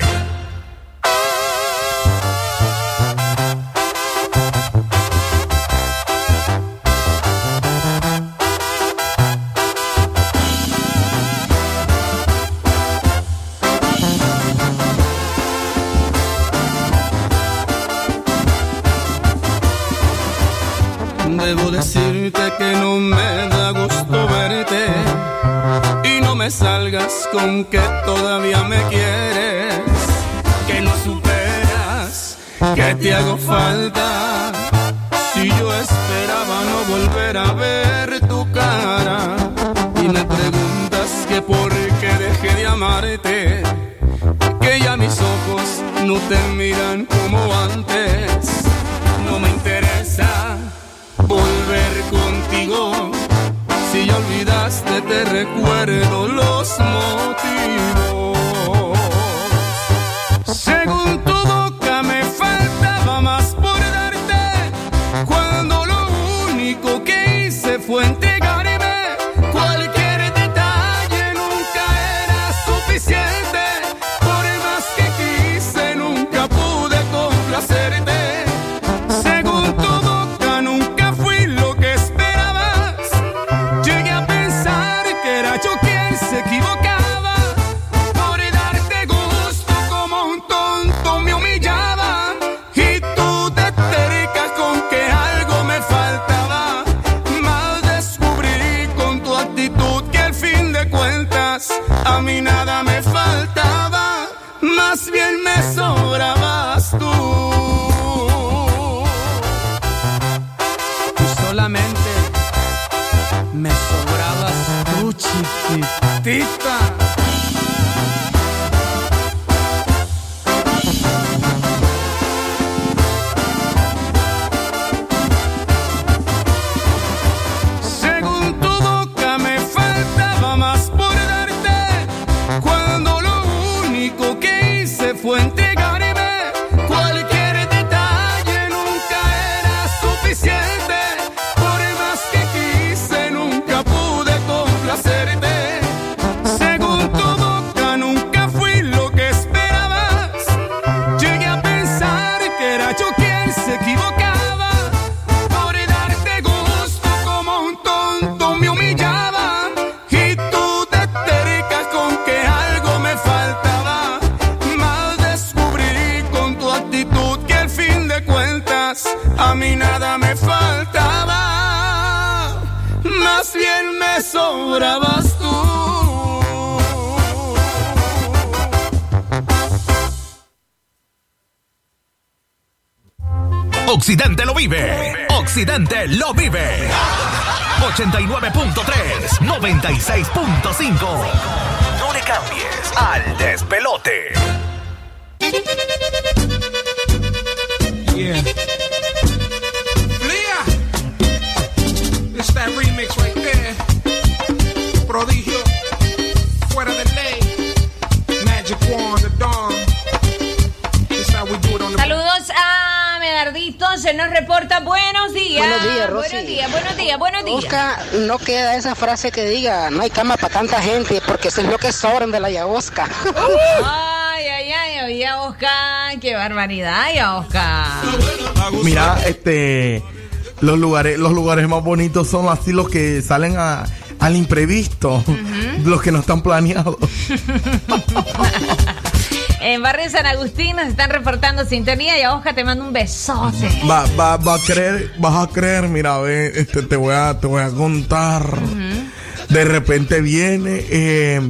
Debo que no me da gusto verte y no me salgas con que todavía me quieres, que no superas, que te hago falta. Si yo esperaba no volver a ver tu cara y me preguntas que por qué dejé de amarte, que ya mis ojos no te miran como antes, no me interesa volver contigo. Si ya olvidaste, te recuerdo los motivos. Según tu 89.3, 96.5. No le cambies al despelote. Días, buenos. Oscar, no queda esa frase que diga, no hay cama para tanta gente, porque eso es lo que sobran de la Yabosca. Ay, ay, ay, oye, Oscar, qué barbaridad, ya, Oscar. Mira, este los lugares, los lugares más bonitos son así los que salen a- al imprevisto, los que no están planeados. <laughs> En Barrio San Agustín nos están reportando sintonía y a Oscar te mando un besote. Va, va, va a creer, vas a creer, mira, ve, este, te voy a, te voy a contar. De repente viene eh,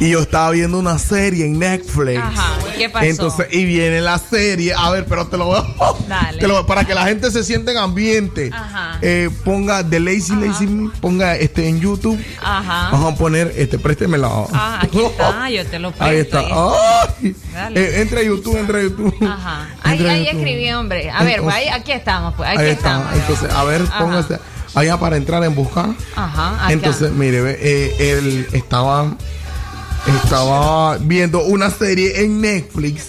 y yo estaba viendo una serie en Netflix. Ajá, ¿qué pasó? Entonces, y viene la serie, a ver, pero te lo voy a, Dale. <laughs> te lo- para que la gente se sienta en ambiente. Ajá. Eh, ponga The Lazy Lazy Me, ponga este en YouTube. Ajá. Vamos a poner, este, préstemela. Ah, aquí está, <laughs> yo te lo presto. Ahí está. Ay. Dale. Eh, entra a YouTube, entra a YouTube. Ajá. Ahí, ahí YouTube. escribí, hombre. A ver, Entonces- pues, ahí, aquí estamos, pues. Aquí Ahí estamos. está. Entonces, a ver, Ajá. póngase allá para entrar en buscar. Ajá. Entonces, mire, ve, eh, él estaba estaba viendo una serie en Netflix,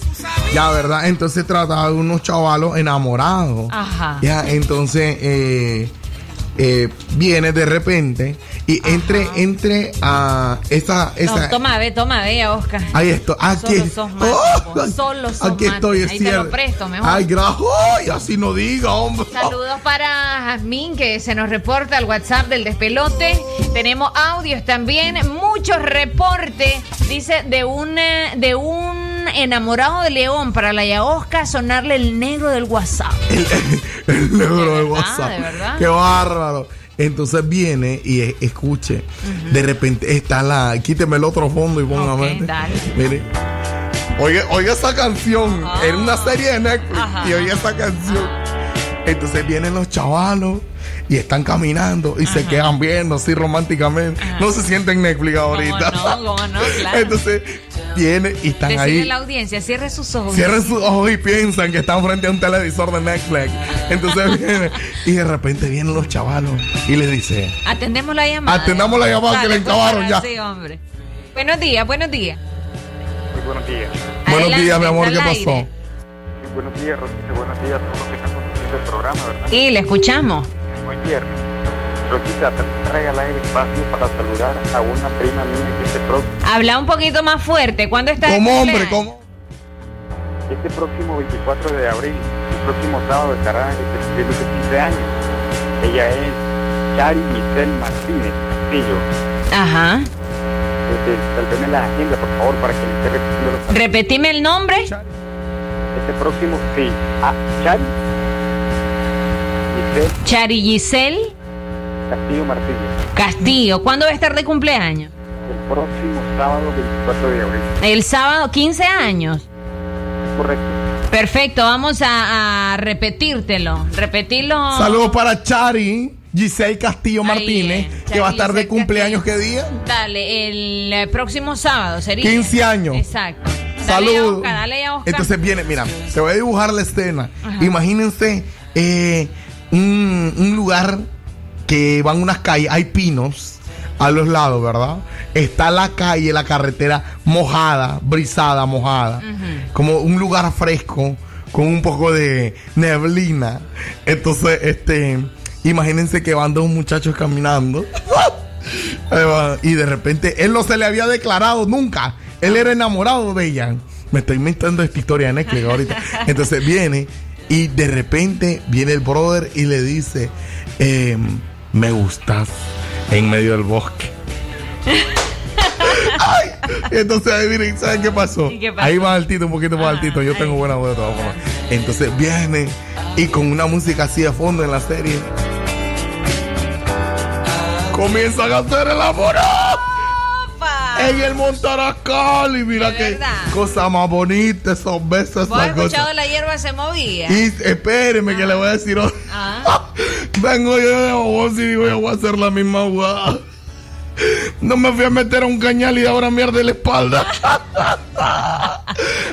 ya, ¿verdad? Entonces trataba de unos chavalos enamorados. Ajá. Ya, entonces eh, eh, viene de repente y entre, entre a esa, esa No, toma, ve, toma, ve, Oscar. Ahí estoy, aquí. Solo sos mate, ¡Oh! solo sos Aquí mate. estoy, es Ahí te lo presto, mejor. Ay, gracias. Ay, así no diga, hombre. Saludos para Jazmín que se nos reporta al WhatsApp del despelote. Tenemos audios también, muchos reportes. Dice de un eh, de un enamorado de León para la Yaosca sonarle el negro del WhatsApp. El <laughs> negro de, verdad, WhatsApp. de verdad. Qué bárbaro. Entonces viene y escuche. De repente está la. Quíteme el otro fondo y póngame. Ok, dale. Mire. Oiga, oiga esa canción. En una serie de Netflix. Ajá. Y oiga esa canción. Entonces vienen los chavalos y están caminando y se quedan viendo así románticamente. No se sienten Netflix ahorita. no? ¿Cómo no? <laughs> Claro. Entonces viene y están Decirle ahí. la audiencia, cierre sus ojos. Cierren sus ojos y piensan que están frente a un televisor de Netflix. Entonces <laughs> viene y de repente vienen los chavalos y le dice, Atendemos la llamada. Atendamos la llamada que le pues, encabaron ya. Sí, hombre. Buenos días, buenos días. Muy buenos días. buenos Adelante, días mi amor, ¿qué pasó? Muy buenos días, Rosita. Buenos días a todos los que están conduciendo el programa, ¿verdad? Y le escuchamos. Muy bien. Rosita, te regala el espacio para saludar a una prima mía que este, pro- Habla un poquito más fuerte. ¿Cuándo está? Como hombre, como... este próximo 24 de abril, el próximo sábado, estará este, cumpliendo sus 15 años. Ella es Chari Michelle Martínez Castillo. Ajá. Este, me la agenda, por favor, para que le esté repitiendo los Repetime el nombre. Este próximo, sí. Ah, Chari Michelle Chari Giselle Castillo Martínez. Castillo. ¿Cuándo va a estar de cumpleaños? El próximo sábado 24 de abril. El sábado, 15 años. Correcto. Perfecto, vamos a, a repetírtelo. Repetirlo. Saludos para Chari, Giselle Castillo Ahí Martínez, es, que Chari va a estar de cumpleaños, ¿qué día? Dale, el eh, próximo sábado sería. 15 años. Exacto. Dale. Oscar, dale, Oscar. Entonces viene, mira, te voy a dibujar la escena. Ajá. Imagínense eh, un, un lugar que van unas calles, hay pinos a los lados, ¿verdad? Está la calle, la carretera mojada, brisada, mojada. Como un lugar fresco, con un poco de neblina. Entonces, este, imagínense que van dos muchachos caminando. <laughs> Y de repente él no se le había declarado nunca. Él era enamorado de ella. Me estoy inventando esta historia de Netflix ahorita. <laughs> Entonces viene y de repente viene el brother y le dice, em, me gustas en medio del bosque. <laughs> Ay, entonces ahí miren, ¿saben qué pasó? ¿Y qué pasó? Ahí va altito, un poquito más Ah, altito. Yo tengo buena voz de todas formas. Entonces viene y con una música así de fondo en la serie. Comienzan a hacer el amor. En el Montarascal y mira ¿De qué cosa más bonita esos besos, ¿Vos has escuchado la hierba se movía? Y espéreme que le voy a decir otra. Ah. <laughs> Vengo yo de voz y digo, yo voy a hacer la misma jugada. No me fui a meter a un cañal y ahora mierda la espalda. <laughs>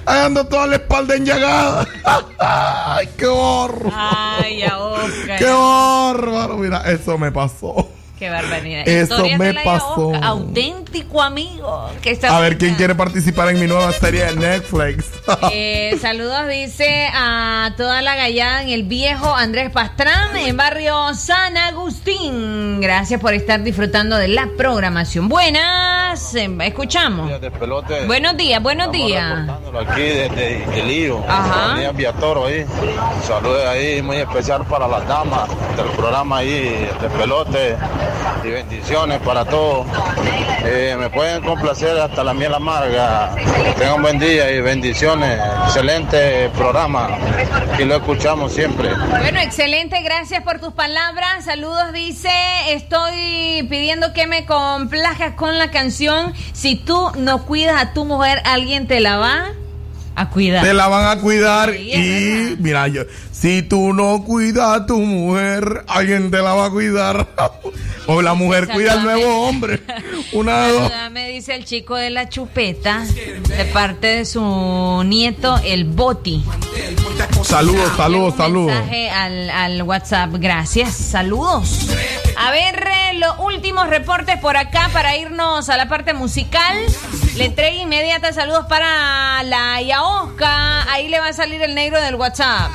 Ahí ando toda la espalda enllagada. <laughs> Ay, qué horror. Ay, ya, Oscar. Qué bárbaro. Mira, eso me pasó. Qué barbaridad. Eso me pasó. Auténtico amigo. Que está A ver quién quiere participar en mi nueva serie de Netflix. <laughs> Eh, saludos, dice a toda la gallada en el viejo Andrés Pastrán, en barrio San Agustín. Gracias por estar disfrutando de la programación. Buenas, eh, escuchamos. Buenos días, buenos días. Aquí desde el lío, Ajá. Ahí. Saludos ahí muy especial para las damas del programa ahí de pelote y bendiciones para todos. Eh, me pueden complacer hasta la miel amarga. Tengan un buen día y bendiciones. Excelente programa. Y lo escuchamos siempre. Bueno, excelente, gracias por tus palabras. Saludos, dice, estoy pidiendo que me complazcas con la canción. Si tú no cuidas a tu mujer, alguien te la va a cuidar. Te la van a cuidar Sí, y mira yo, si tú no cuidas a tu mujer, alguien te la va a cuidar. <laughs> o la mujer cuida al nuevo hombre. <laughs> Una dos. Saludame, dice el chico de la chupeta, de parte de su nieto, el Boti. Saludos, saludos, saludos. Mensaje al, al WhatsApp, gracias, saludos. A ver, eh, los últimos reportes por acá para irnos a la parte musical. Le entrega inmediata saludos para la Yaosca. Ahí le va a salir el negro del WhatsApp.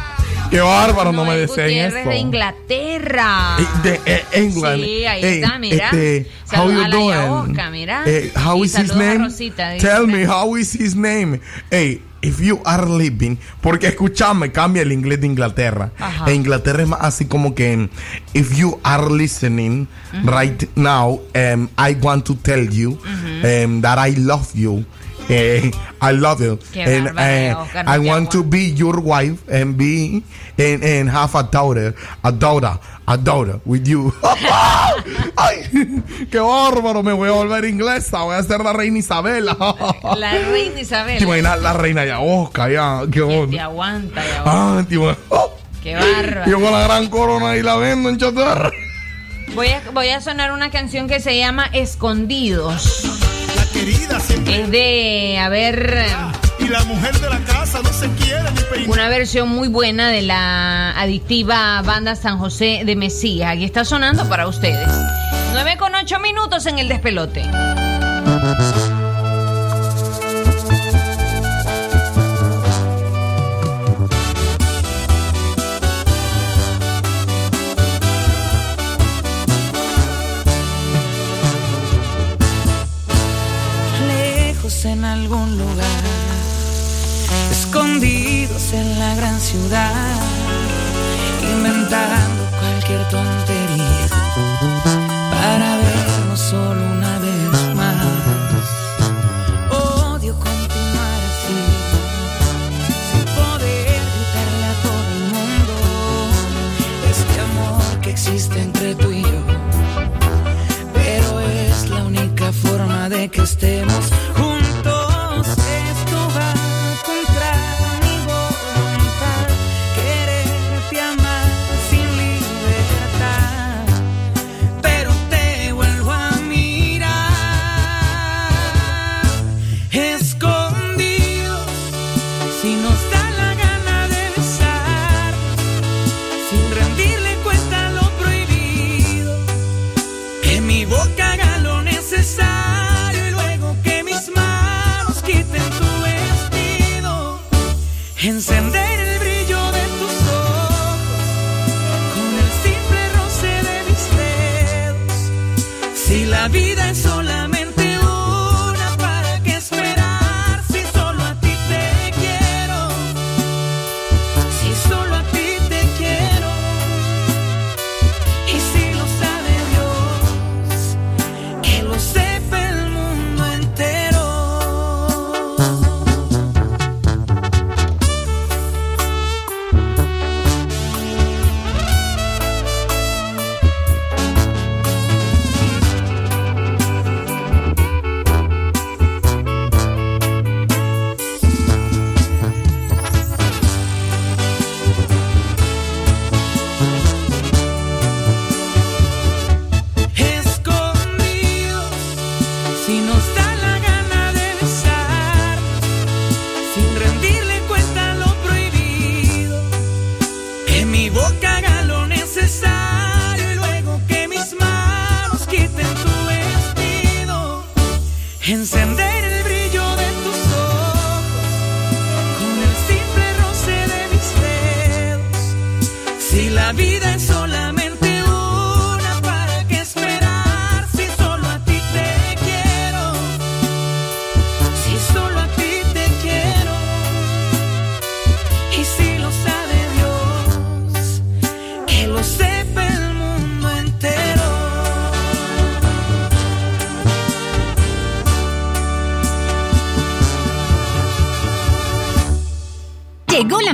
Qué bárbaro, no me deseen eso. de Inglaterra. Eh, De eh, England. Sí, ahí Eh, está, mira. este, how you doing? Yaosca, mira. Eh, how is his name? Rosita. Tell me, how is his name? Hey, if you are living, porque escúchame, cambia el inglés de Inglaterra. Ajá. En Inglaterra es más así como que, if you are listening Ujú. right now, um, I want to tell you um, that I love you. Eh, I love you. Qué and bárbaro, eh, Oscar, I te want to be your wife and be and, and have a daughter, a daughter, a daughter with you. <laughs> Ay, qué bárbaro, me voy a volver inglesa, voy a ser la reina Isabela. <laughs> La reina Isabel. Te imaginas la reina ya Oscar, ya, qué Te onda. aguanta, ya. Ah, te oh, Qué bárbaro. yo con la gran corona y la vendo en chatarra. Voy a, voy a sonar una canción que se llama Escondidos. La querida siempre. Es de, a ver, Y la mujer de la casa no se quiere ni peinar. una versión muy buena de la adictiva banda San José de Mesías. Aquí está sonando para ustedes. 9 con 8 minutos en el despelote. Ciudad, inventando cualquier tontería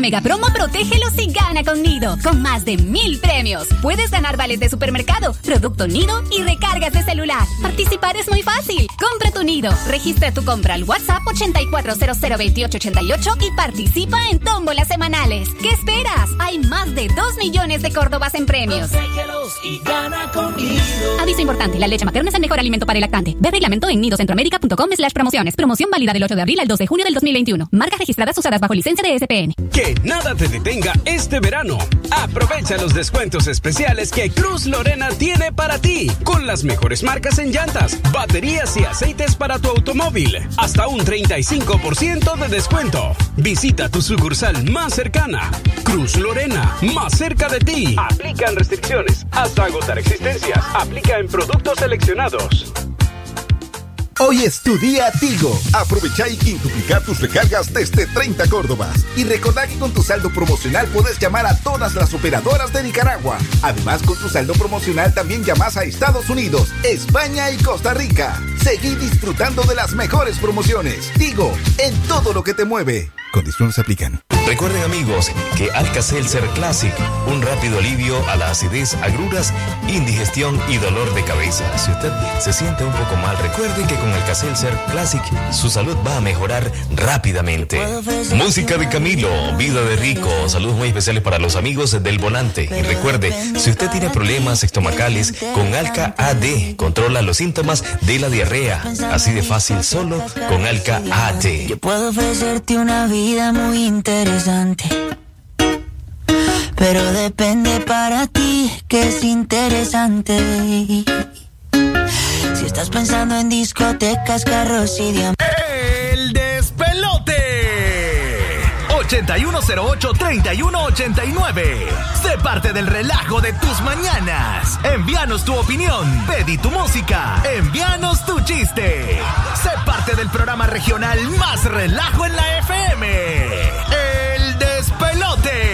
mega promo Protégelos y gana con Nido, con más de mil premios. Puedes ganar vales de supermercado, producto Nido y recargas de celular. Participar es muy fácil. Compra tu Nido, registra tu compra al WhatsApp 84002888 y participa en tómbolas semanales. ¿Qué esperas? Hay más de 2 millones de Córdobas en premios. Protégelos y gana con Nido. Aviso importante, la leche materna es el mejor alimento para el lactante. Ve reglamento en nidocentroamérica.com slash promociones. Promoción válida del 8 de abril al 2 de junio del 2021. Marcas registradas usadas bajo licencia de SPN. Que nada te detenga este verano. Aprovecha los descuentos especiales que Cruz Lorena tiene para ti. Con las mejores marcas en llantas, baterías y aceites para tu automóvil. Hasta un 35% de descuento. Visita tu sucursal más cercana. Cruz Lorena, más cerca de ti. Aplican restricciones hasta agotar existencias. Aplica en productos seleccionados. Hoy es tu día Tigo. Aprovecha y quintuplicar tus recargas desde 30 Córdobas. Y recordá que con tu saldo promocional puedes llamar a todas las operadoras de Nicaragua. Además, con tu saldo promocional también llamas a Estados Unidos, España y Costa Rica. Seguí disfrutando de las mejores promociones. Tigo, en todo lo que te mueve. Condiciones aplican. Recuerden amigos que Alka-Seltzer Classic, un rápido alivio a la acidez, agruras, indigestión y dolor de cabeza. Si usted se siente un poco mal, recuerde que con Alka-Seltzer Classic su salud va a mejorar rápidamente. Música de Camilo, vida de rico, saludos muy especiales para los amigos del volante. Y recuerde, si usted tiene problemas estomacales, con Alka AD controla los síntomas de la diarrea. Así de fácil solo con Alka AD. Yo puedo ofrecerte una vida muy interesante. Pero depende para ti que es interesante. Si estás pensando en discotecas, carros y diamantes. El despelote. 8108-3189. Sé parte del relajo de tus mañanas. Envíanos tu opinión. Pedí tu música. Envíanos tu chiste. Sé parte del programa regional más relajo en la FM. El despelote.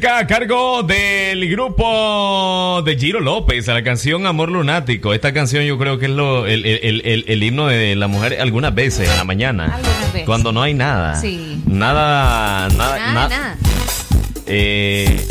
Música a cargo del grupo de Giro López, a la canción Amor Lunático. Esta canción yo creo que es lo, el, el- el- himno de la mujer algunas veces en la mañana. Algunas veces. Cuando no hay nada. Sí. Nada, nada, Nada, na- nada. Eh,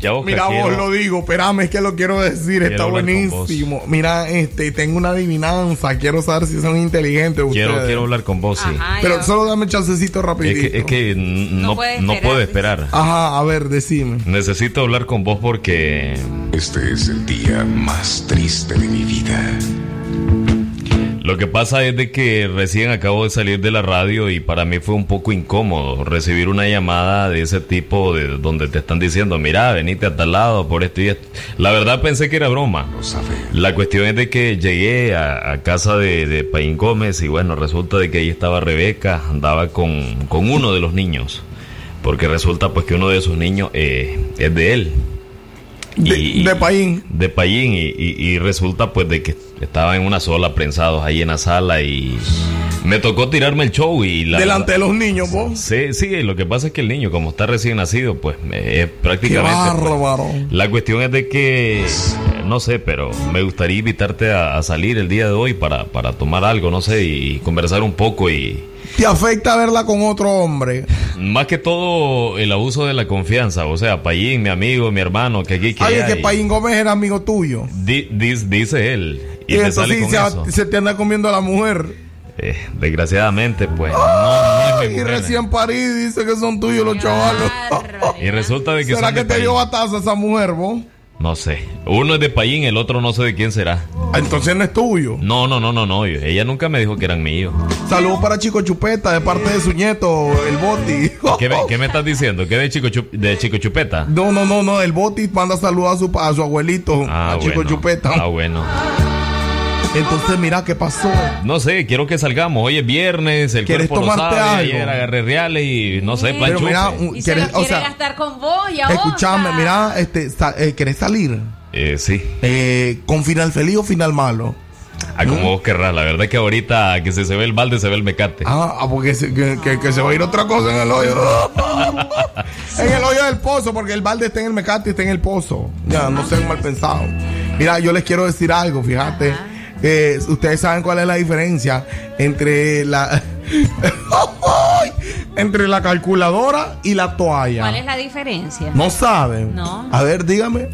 ya vos Mira, quiero- vos lo digo, espérame, es que lo quiero decir, está buenísimo. Mira, este, tengo una adivinanza, quiero saber si son inteligentes Quiero, ustedes. quiero hablar con vos, sí. Pero solo dame chancecito Es rapidito. que, es que n- no, no puedo esperar. Ajá, a ver, decime. Necesito hablar con vos porque... Este es el día más triste de mi vida. Lo que pasa es de que recién acabo de salir de la radio y para mí fue un poco incómodo recibir una llamada de ese tipo de donde te están diciendo, mira, venite a tal lado por esto y esto. La verdad pensé que era broma. La cuestión es de que llegué a, a casa de, de Paín Gómez y bueno, resulta de que ahí estaba Rebeca, andaba con, con uno de los niños. Porque resulta pues que uno de esos niños eh, es de él. Y- de Paín. de Payín y, y- y resulta pues de que estaban en una sola prensados ahí en la sala y me tocó tirarme el show y la Delante de los niños, vos. Sí, sí, lo que pasa es que el niño como está recién nacido pues eh, Qué prácticamente pues, bárbaro. la cuestión es de que eh, no sé, pero me gustaría invitarte a, a salir el día de hoy para, para tomar algo, no sé, y conversar un poco y ¿Te afecta verla con otro hombre? más que todo el abuso de la confianza, o sea, Payín, mi amigo, mi hermano, que aquí que Ay, es que Paín Gómez era amigo tuyo. di- dice él y, Y, entonces sale con se, eso. se te anda comiendo a la mujer. Eh, desgraciadamente, pues no, no es y mi mujer. recién parís dice que son tuyos los chavalos. Y resulta de que ¿Será son que de te Payín. dio batazo esa mujer, vos? No sé. Uno es de Payín, el otro no sé de quién será. Entonces no es tuyo. No, no, no, no, no. Ella nunca me dijo que eran míos. Saludos para Chico Chupeta de parte de su nieto, el Boti. ¿Qué me, qué me estás diciendo? ¿Qué de Chico, Chup- de Chico Chupeta? No, no, no, no. El Boti manda saludos a su, a su abuelito, Ah, a Chico bueno. Chupeta. Ah, bueno. Entonces, mira qué pasó. No sé, quiero que salgamos. Hoy es viernes, el ¿Quieres cuerpo lo tomarte sabe. algo? Ayer agarré reales y no sé, plan Pero mira, Y se ¿quieres- los o quiere sea, gastar con vos y a vos. escúchame, mira, este, sa- eh, ¿querés salir? Eh, sí. Eh, ¿Con final feliz o final malo? Ah, como vos querrás. La verdad es que ahorita que se, se ve el balde, se ve el mecate. Ah, ah, porque se, que, que- que se va a ir otra cosa en el hoyo. <laughs> en el hoyo del pozo, porque el balde está en el mecate y está en el pozo. Ya, no sean mal pensados. Mira, yo les quiero decir algo, fíjate. Eh, ustedes saben cuál es la diferencia entre la <laughs> entre la calculadora y la toalla. ¿Cuál es la diferencia? No saben. No. A ver, dígame.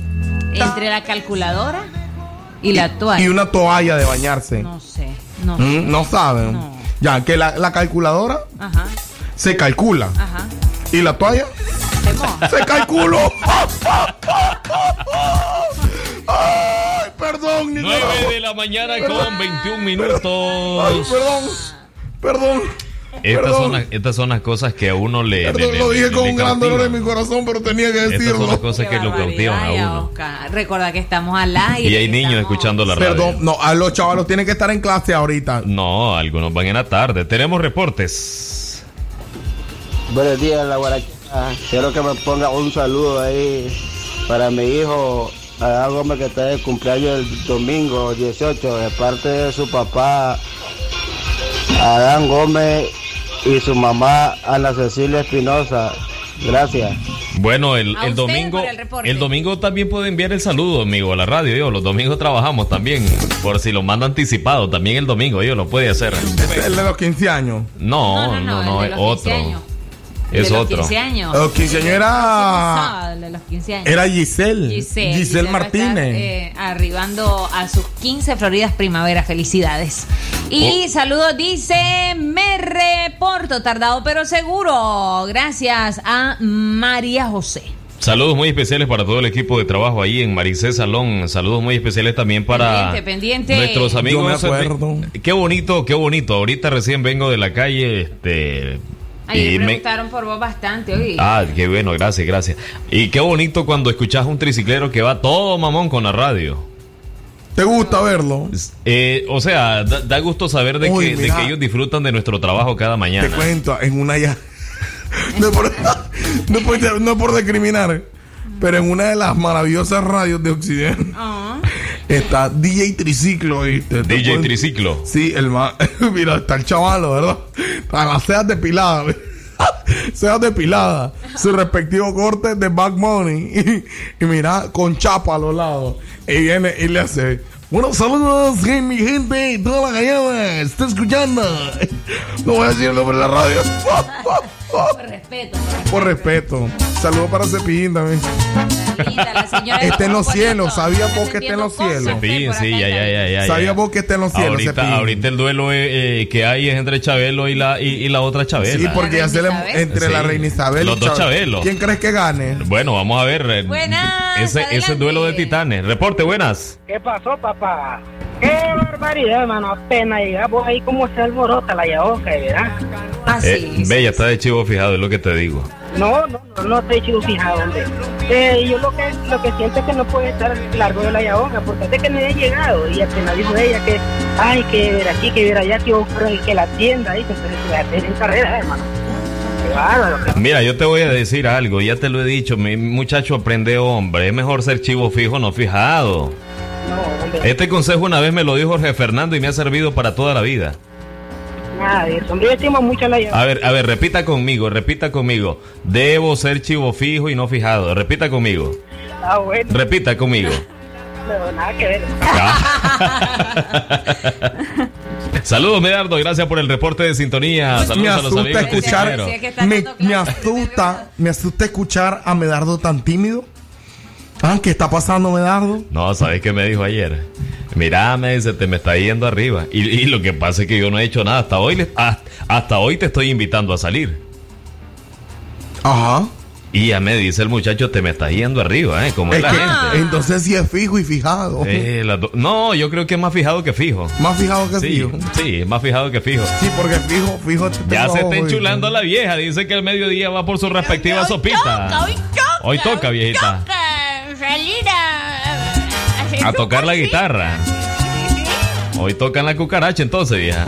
Entre la calculadora y la toalla. Y una toalla de bañarse. No sé. No. Mm, no saben. Ya, que la, la calculadora Ajá. se calcula. Ajá. ¿Y la toalla? Se calculó. <laughs> <laughs> Perdón, Nicolás. 9 de la mañana con 21 minutos. Ay, perdón. Perdón. Estas son, las, estas son las cosas que a uno le. Perdón, le- lo dije le- con le un gran dolor en mi corazón, pero tenía que Estas son decirlo. las cosas que lo cautivan a uno. Oscar. Recuerda que estamos al aire. Y hay niños escuchando la radio. Perdón, no, a los chavalos tienen que estar en clase ahorita. No, algunos van en la tarde. Tenemos reportes. Buenos días, la guaracha. Quiero que me ponga un saludo ahí para mi hijo Adán Gómez que está de cumpleaños el domingo 18 de parte de su papá Adán Gómez y su mamá Ana Cecilia Espinosa. Gracias. Bueno, el, A el domingo, el domingo también puede enviar el saludo, amigo, a la radio. Yo, los domingos trabajamos también. Por si lo mando anticipado, también el domingo, yo lo puede hacer. El de los 15 años. No, no, no, el de 15 otro. años. Es de los otro. 15 años. Los 15 años era. El de los 15 años. Era Giselle. Giselle, Giselle, Giselle va a estar, Martínez. eh, arribando a sus 15 Floridas Primavera. Felicidades. Y saludos, dice, me reporto, tardado pero seguro. Gracias a María José. Saludos muy especiales para todo el equipo de trabajo ahí en Maricé Salón. Saludos muy especiales también para Pendiente, pendiente. nuestros amigos. Yo me acuerdo. Qué bonito, qué bonito. Ahorita recién vengo de la calle, este. Y me- preguntaron por vos bastante hoy. Ah, qué bueno, gracias, gracias. Y qué bonito cuando escuchas un triciclero que va todo mamón con la radio. ¿Te gusta verlo? Eh, o sea, da, da gusto saber de, Uy, que, de que ellos disfrutan de nuestro trabajo cada mañana. Te cuento, en una ya. <laughs> <laughs> No es por, no por- no por discriminar, pero en una de las maravillosas radios de Occidente Ah. Está DJ Triciclo, ¿viste? Te DJ pueden- Triciclo. Sí, el más. <laughs> Mira, está el chavalo, ¿verdad? Está las cejas depiladas, <laughs> cejas depiladas. su respectivo corte de back money. Y, y mira, con chapa a los lados. Y viene y le hace. Bueno, saludos, eh, mi gente, toda la gallada, está escuchando. <laughs> No voy a decir el nombre de la radio. Por respeto. Por respeto. Saludos para Cepillín también. Está en los cielos, sabía vos que está en los cielos. Cepillín, sí, ya, ya, ya, ya. Sabía ya. vos que está en los cielos, Ahorita, el duelo eh, eh, que hay es entre Chabelo y la, y, y la otra Chabela. Sí, porque ya se le entre la Sí. reina Isabel Los y dos Chabelo. Chabelos. ¿Quién crees que gane? Bueno, vamos a ver. eh, Buenas, ese, ese duelo de titanes. Reporte, buenas. ¿Qué pasó, papá? Qué barbaridad, hermano. Apenas llegamos ahí, como se alborota la yaoca, ¿verdad? Eh, Bella está de chivo fijado, es lo que te digo. No, no, no, no estoy chido fijado, hombre. Eh, yo lo que, lo que siento es que no puede estar largo de la yaoca, porque hace que me he llegado y apenas dijo ella que, ay, que ver aquí, que ver allá, que yo que la tienda, dice, entonces hacer en carrera, hermano. Mira, yo te voy a decir algo, ya te lo he dicho, mi muchacho aprende hombre, es mejor ser chivo fijo, no fijado. Este consejo una vez me lo dijo Jorge Fernando y me ha servido para toda la vida. Nada de eso. Hombre, yo estimo mucho la yaoca. A ver, a ver, repita conmigo, repita conmigo. Debo ser chivo fijo y no fijado. Repita conmigo. Ah, bueno. Repita conmigo. <laughs> No, nada que ver. <laughs> Saludos, Medardo. Gracias por el reporte de sintonía. Me Saludos a los asusta amigos escuchar, me, me asusta, me asusta escuchar a Medardo tan tímido. Ah, ¿qué está pasando, Medardo? No, ¿sabes qué me dijo ayer? Mira, me dice, te me está yendo arriba. Y, y lo que pasa es que yo no he hecho nada. Hasta hoy, le- hasta, hasta hoy te estoy invitando a salir. Ajá. Y ya me dice el muchacho, te me estás yendo arriba, ¿eh? Como es Es la que, gente. entonces sí es fijo y fijado. Eh, do- no, yo creo que es más fijado que fijo. Más fijado que Sí, fijo. sí, es más fijado que fijo. Sí, porque fijo, fijo. te Ya se está enchulando la vieja. Dice que el mediodía va por su respectiva sopita. Hoy toca, viejita. Salir a, A tocar la guitarra. Hoy tocan la cucaracha entonces, vieja.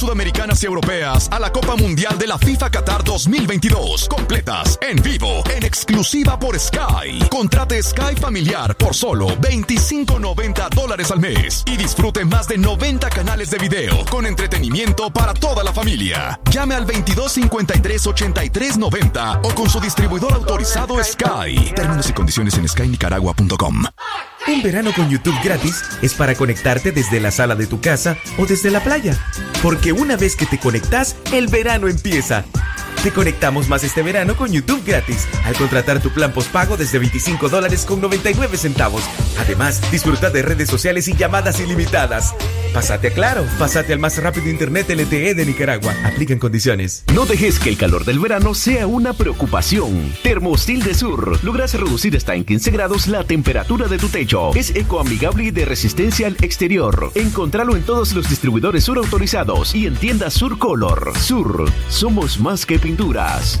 Sudamericanas y europeas a la Copa Mundial de la FIFA Qatar 2022. Completas, en vivo, en exclusiva por Sky. Contrate Sky familiar por solo 25.90 dólares al mes y disfrute más de 90 canales de video con entretenimiento para toda la familia. Llame al 2253 8390 o con su distribuidor autorizado Sky. Términos y condiciones en skynicaragua.com. Un verano con YouTube gratis es para conectarte desde la sala de tu casa o desde la playa. Porque una vez que te conectas, el verano empieza. Te conectamos más este verano con YouTube gratis al contratar tu plan postpago desde 25 dólares con 99 centavos. Además, disfruta de redes sociales y llamadas ilimitadas. Pásate a Claro, pásate al más rápido internet LTE de Nicaragua. Aplican condiciones. No dejes que el calor del verano sea una preocupación. Termostil de Sur logras reducir hasta en 15 grados la temperatura de tu techo. Es ecoamigable y de resistencia al exterior. Encontralo en todos los distribuidores Sur autorizados y en tiendas Sur Color. Sur, somos más que pinturas.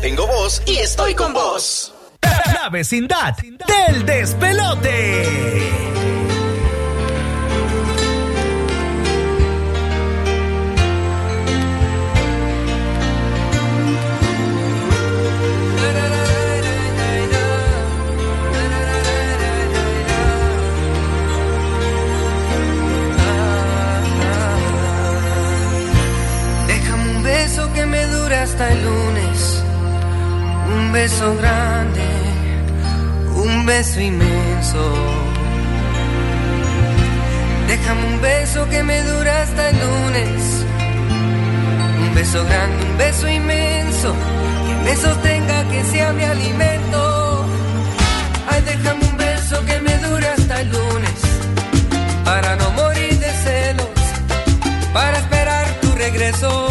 Tengo voz y estoy con vos. La vecindad del despelote. Déjame un beso que me dure hasta el lunes. Un beso grande, un beso inmenso. Déjame un beso que me dure hasta el lunes. Un beso grande, un beso inmenso. Que me sostenga, que sea mi alimento. Ay, déjame un beso que me dure hasta el lunes. Para no morir de celos. Para esperar tu regreso.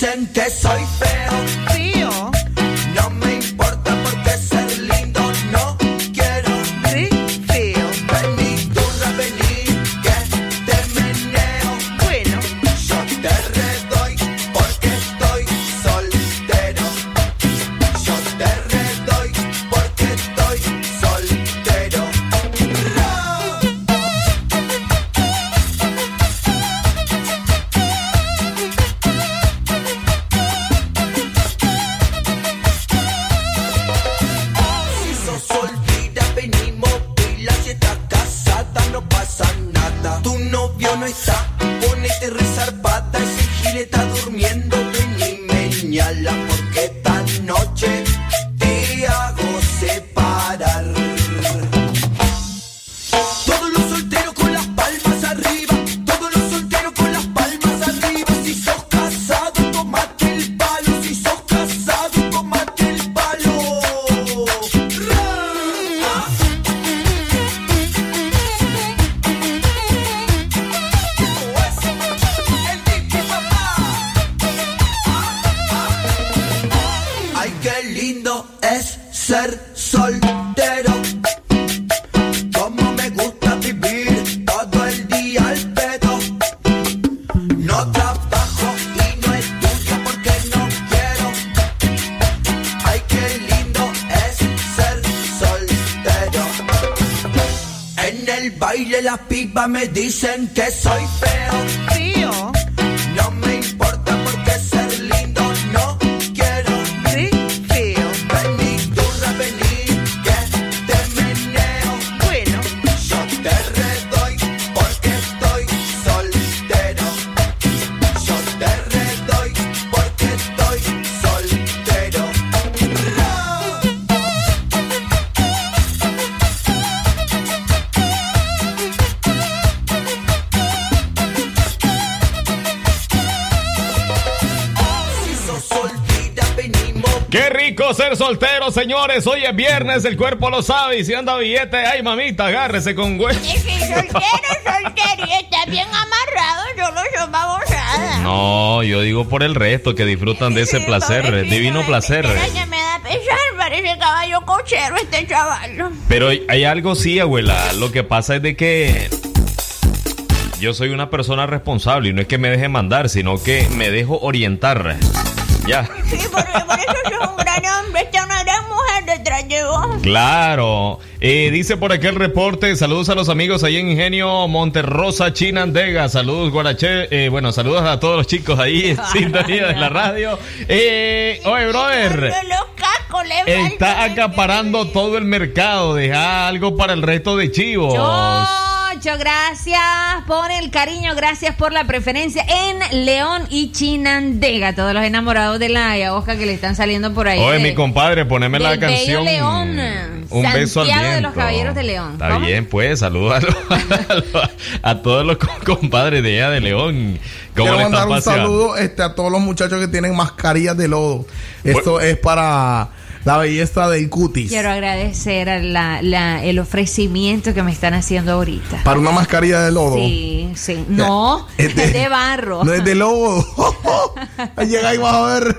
Vicente. señores, hoy es viernes, el cuerpo lo sabe y si anda billete, ay mamita, agárrese con güey. Si soltero, soltero está bien amarrado. No, yo digo por el resto que disfrutan de ese placer, divino placer. Pero hay algo sí, abuela, lo que pasa es de que yo soy una persona responsable y no es que me deje mandar, sino que me dejo orientar. Ya. Sí, porque Claro. Eh, dice por aquí el reporte, saludos a los amigos ahí en Ingenio Monterrosa, Chinandega. Saludos, Guarache. Eh, bueno, saludos a todos los chicos ahí en <laughs> sintonía de la radio. Eh, oye, brother. Está acaparando todo el mercado. Deja algo para el resto de chivos. Pocho, gracias por el cariño, gracias por la preferencia en León y Chinandega. Todos los enamorados de la ayahuasca que le están saliendo por ahí. Oye, de- mi compadre, poneme la canción. León. Un beso al Santiago de los viento. Caballeros de León. Está ¿Cómo? bien, pues, saludos <laughs> a, todos los co- compadres de allá de León. ¿Cómo Quiero mandar un paseando? saludo este, a todos los muchachos que tienen mascarillas de lodo. Esto es para la belleza del cutis. Quiero agradecer a la- la- el ofrecimiento que me están haciendo ahorita. Para una mascarilla de lodo. Sí, sí. No, Es es de- de, barro. No es de lodo. <laughs> Llega y vas a ver.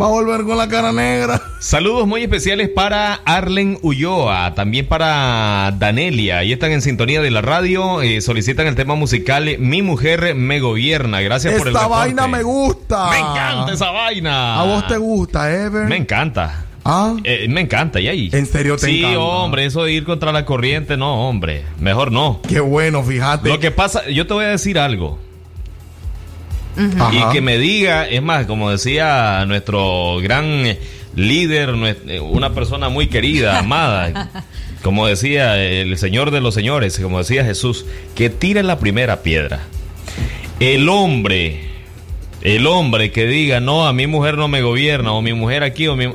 Va a volver con la cara negra. Saludos muy especiales para Arlen Ulloa, también para Danelia. Y están en sintonía de la radio. eh, solicitan el tema musical eh, Mi mujer me gobierna. Gracias por el Esta reporte. vaina me gusta. Me encanta esa vaina. A vos te gusta, Ever. Me encanta. ¿Ah? Eh, me encanta, y ahí. ¿En serio te sí, encanta? hombre, eso de ir contra la corriente, no, hombre. Mejor no. Qué bueno, fíjate. Lo que pasa, yo te voy a decir algo. Y que me diga, es más, como decía nuestro gran líder, eh, una persona muy querida, <laughs> amada, como decía el Señor de los Señores, como decía Jesús, que tire la primera piedra. El hombre, el hombre que diga, no, a mi mujer no me gobierna, o mi mujer aquí, o mi...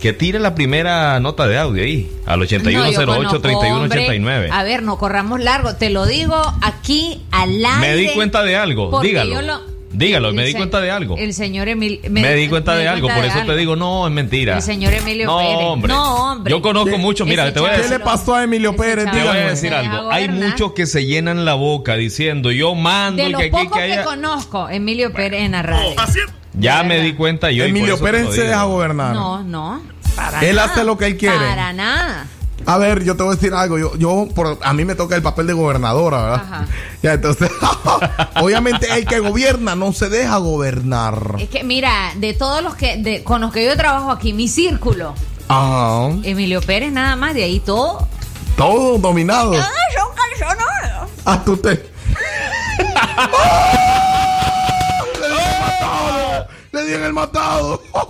Que tire la primera nota de audio ahí, al No, yo 8108 conozco, hombre. 3189. A ver, no corramos largo. Te lo digo aquí al aire. Me di cuenta de algo, dígalo. yo lo- Dígalo, me el di se- cuenta de algo. El señor Emilio. Me, di cuenta de algo, por eso te digo, no, es mentira. El señor Emilio no, Pérez. Hombre. No, hombre. Yo conozco mucho, mira, te voy a decir. ¿Qué le pasó a Emilio Pérez? Te voy a decir algo. Hay muchos que se llenan la boca diciendo, yo mando De lo que aquí que que, haya. conozco, Emilio Pérez en la radio. Ya me di cuenta yo. Emilio te Pérez se deja gobernar. No, no. Para Él nada. hace lo que él quiere. Para nada. A ver, yo te voy a decir algo. Yo, yo por, a mí me toca el papel de gobernadora, ¿verdad? Ajá. <laughs> Ya, entonces, <laughs> obviamente el que gobierna no se deja gobernar. Es que, mira, de todos los que, de, con los que yo trabajo aquí, mi círculo, Ajá. Emilio Pérez nada más, de ahí todo. Todo dominado. Ah, son usted. Le di el matado. Le di en el matado. No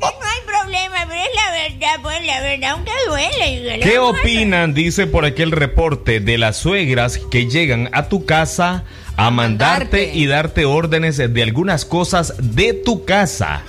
hay problema, pero es la verdad, pues la verdad, aunque duele. ¿Qué opinan, dice por aquí el reporte, de las suegras que llegan a tu casa a mandarte mandarte. y darte órdenes de algunas cosas de tu casa?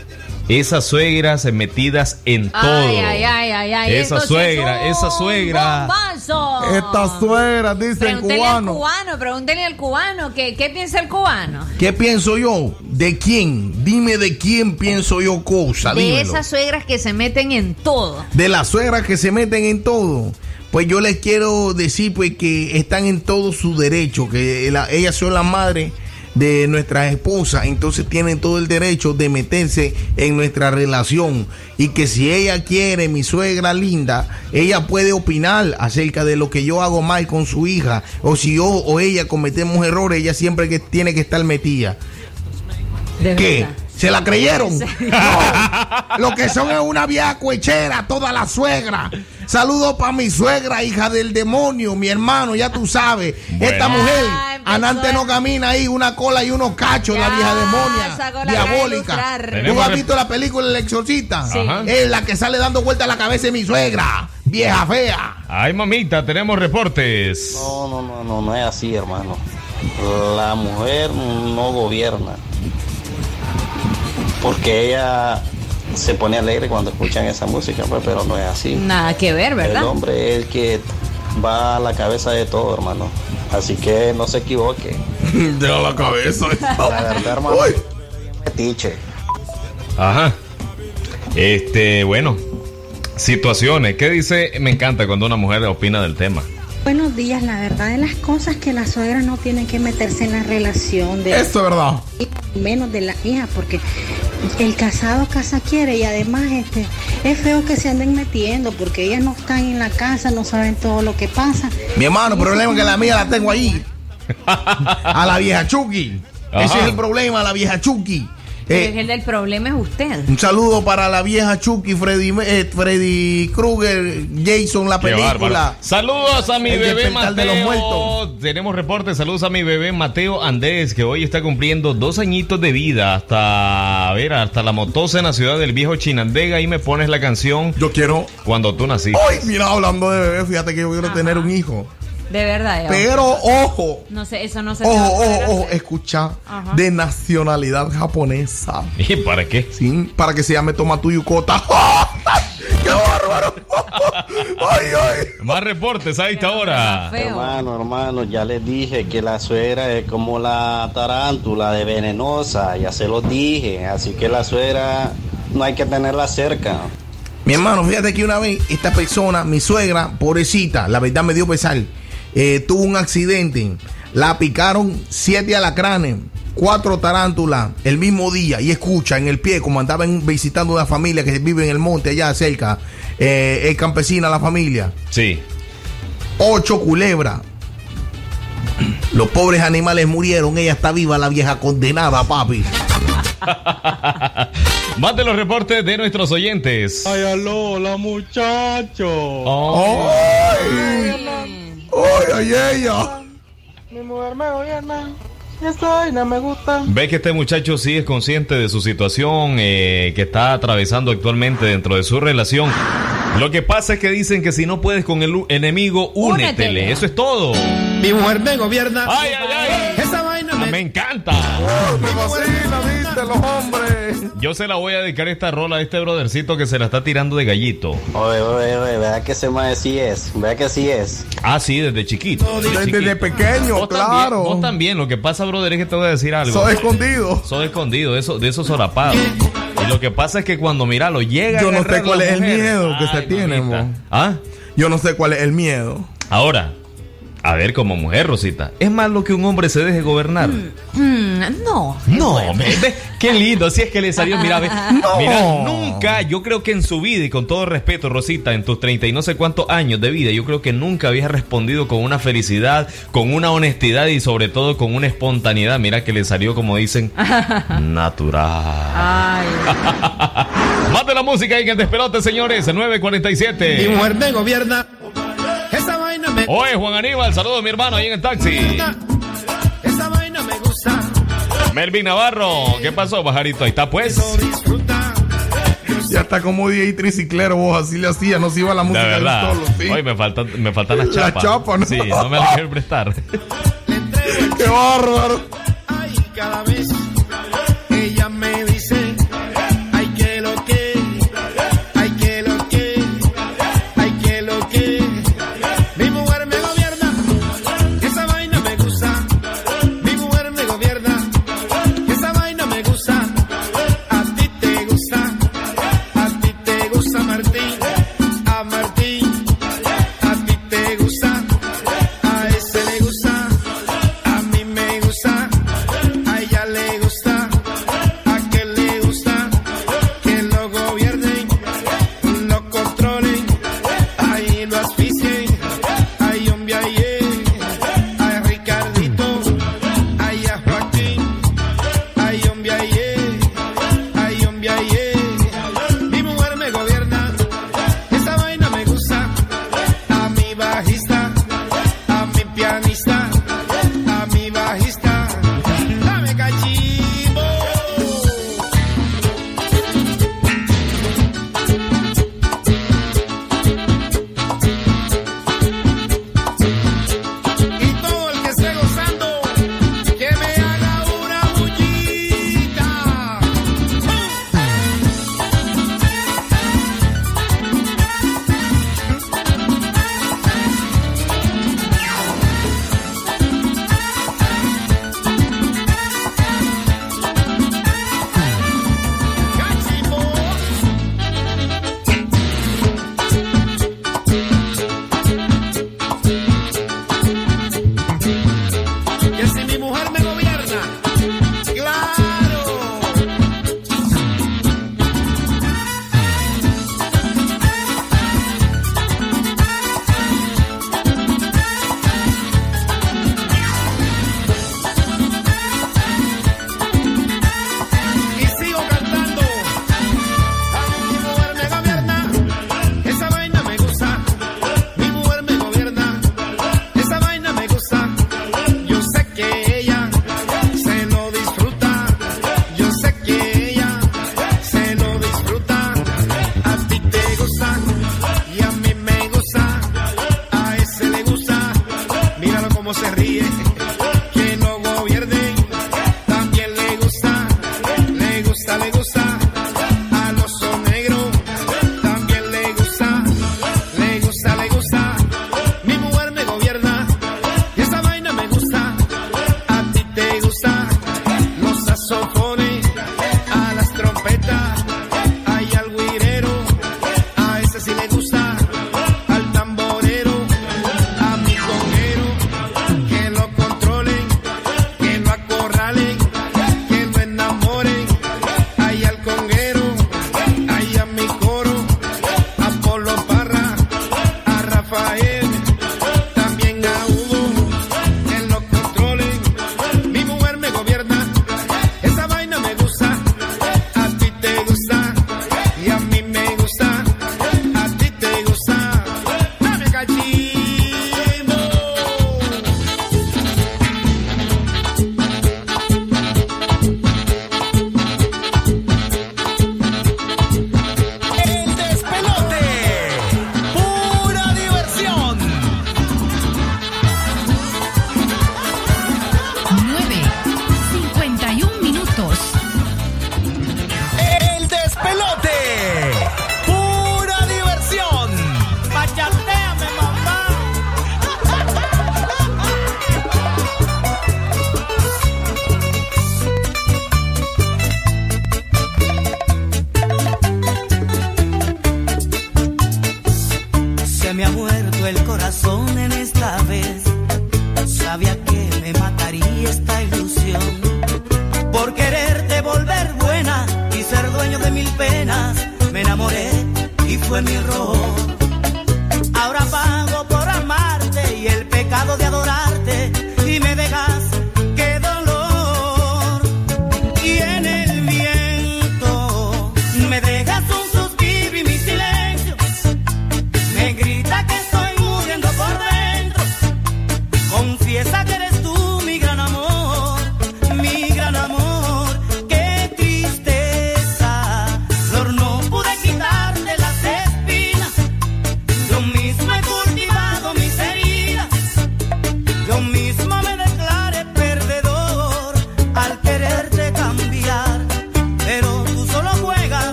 Esas suegras metidas en todo. Ay, ay, ay, ay, ay. Esa suegra, esa suegra. bombazo. Esta suegra, dice el Pregúntele al cubano. cubano, pregúntele al cubano, ¿qué, qué piensa el cubano? ¿Qué pienso yo? ¿De quién? Dime de quién pienso yo cosa. De dímelo. esas suegras que se meten en todo. de las suegras que se meten en todo. Pues yo les quiero decir pues que están en todo su derecho, que la- ellas son las madres de nuestras esposas, entonces tienen todo el derecho de meterse en nuestra relación y que si ella quiere, mi suegra linda, ella puede opinar acerca de lo que yo hago mal con su hija o si yo o ella cometemos errores, ella siempre que tiene que estar metida. De ¿Qué? verdad. ¿Se la creyeron? <laughs> No. Lo que son es una vieja cuechera, toda la suegra. Saludos para mi suegra, hija del demonio, mi hermano, ya tú sabes. Esta mujer, Ah, empezó anante no camina ahí, una cola y unos cachos, la vieja demonia, la diabólica. ¿Tú has visto la película El Exorcista? Sí. Ajá. Es la que sale dando vuelta a la cabeza de mi suegra, vieja fea. Ay, mamita, tenemos reportes. No, no, no, no, no es así, hermano. La mujer no gobierna. Porque ella se pone alegre cuando escuchan esa música, pues, pero no es así. Nada que ver, El ¿verdad? hombre es el que va a la cabeza de todo, hermano. Así que no se equivoque. <laughs> De la cabeza. La verdad, <laughs> hermano. Uy. Tiche. Ajá. Este, bueno. Situaciones. ¿Qué dice? Me encanta cuando una mujer opina del tema. Buenos días, la verdad de las cosas que la suegra no tiene que meterse en la relación de Eso es verdad. menos de la hija, porque el casado casa quiere y además este es feo que se anden metiendo porque ellas no están en la casa, no saben todo lo que pasa. Mi hermano, el problema es que la mía la tengo ahí. A la vieja Chucky. Ese es el problema, la vieja Chucky. Pero Eh, es el del problema es usted. Un saludo para la vieja Chucky, Freddy, eh, Freddy Krueger, Jason, la Qué bárbaro. película. Saludos a mi El bebé despertar de los Mateo. muertos. Tenemos reportes. Saludos a mi bebé Mateo Andrés, que hoy está cumpliendo dos añitos de vida hasta, a ver, hasta la motosa en la ciudad del viejo Chinandega. Y me pones la canción Yo quiero. cuando tú naciste. Hoy, mira, hablando de bebé, fíjate que yo quiero tener un hijo. De verdad. ya. Pero ojo, No sé, eso no se ojo, ojo, ojo, escucha, Ajá. de nacionalidad japonesa. ¿Y para qué? Sí, para que se llame Tomatu Yukota. <laughs> ¡Qué bárbaro! <laughs> ¡Ay, ay! Más reportes a esta hora. Hermano, hermano, ya les dije que la suegra es como la tarántula de venenosa, ya se los dije, así que la suegra no hay que tenerla cerca. Mi hermano, fíjate que una vez esta persona, mi suegra, pobrecita, la verdad me dio pesar, eh, tuvo un accidente. La picaron siete alacranes, cuatro tarántulas el mismo día. Y escucha, en el pie, como andaban visitando una familia que vive en el monte allá cerca, eh, es campesina la familia. Sí. Ocho culebras. Los pobres animales murieron, ella está viva, la vieja condenada, papi. <laughs> Más de los reportes de nuestros oyentes. Ay, aló, la muchacho. Oh. ¡Ay! ¡Ay, ay, ella! Mi mujer me gobierna. Esta vaina me gusta. Ve que este muchacho sí es consciente de su situación eh, que está atravesando actualmente dentro de su relación. Lo que pasa es que dicen que si no puedes con el enemigo, únetele. Únetele. Eso es todo. Mi mujer me gobierna. ¡Ay, ay, ay! Esa me encanta. Me vacila, viste, los hombres. Yo se la voy a dedicar esta rola a este brodercito que se la está tirando de gallito. Oye, oye, oye, vea que ese mae sí es, vea que sí es. Ah, sí, desde chiquito. Desde pequeño, Vos claro. También, vos también. Lo que pasa, brother, es que te voy a decir algo. Soy escondido. Soy escondido, eso, de esos sorapados. Y lo que pasa es que cuando, mira, lo llega a Yo no sé cuál es el miedo que se Ay, tiene, mamita. mo. ¿Ah? Yo no sé cuál es el miedo. Ahora, a ver, como mujer, Rosita, ¿es malo que un hombre se deje gobernar? Mm, no. No, ve, ve, qué lindo, si es que le salió, mira, ve, <laughs> No. mira, nunca, yo creo que en su vida, y con todo respeto, Rosita, en tus 30 y no sé cuántos años de vida, yo creo que nunca habías respondido con una felicidad, con una honestidad y sobre todo con una espontaneidad, mira que le salió, como dicen, <laughs> natural. Ay. <laughs> Más de la música y que el despelote, señores, 947. Mi mujer me gobierna. Oye, Juan Aníbal, saludos mi hermano ahí en el taxi. Esa vaina me gusta. Melvin Navarro, ¿qué pasó, pajarito? Ahí está, pues. Ya está como DJ Triciclero, vos así le hacía, no se iba la De música del verdad. solo, sí. Hoy me faltan, me faltan las La chapas. chapa, ¿no? Sí, no me las quiero prestar. <laughs> ¡Qué bárbaro! Ay, cada vez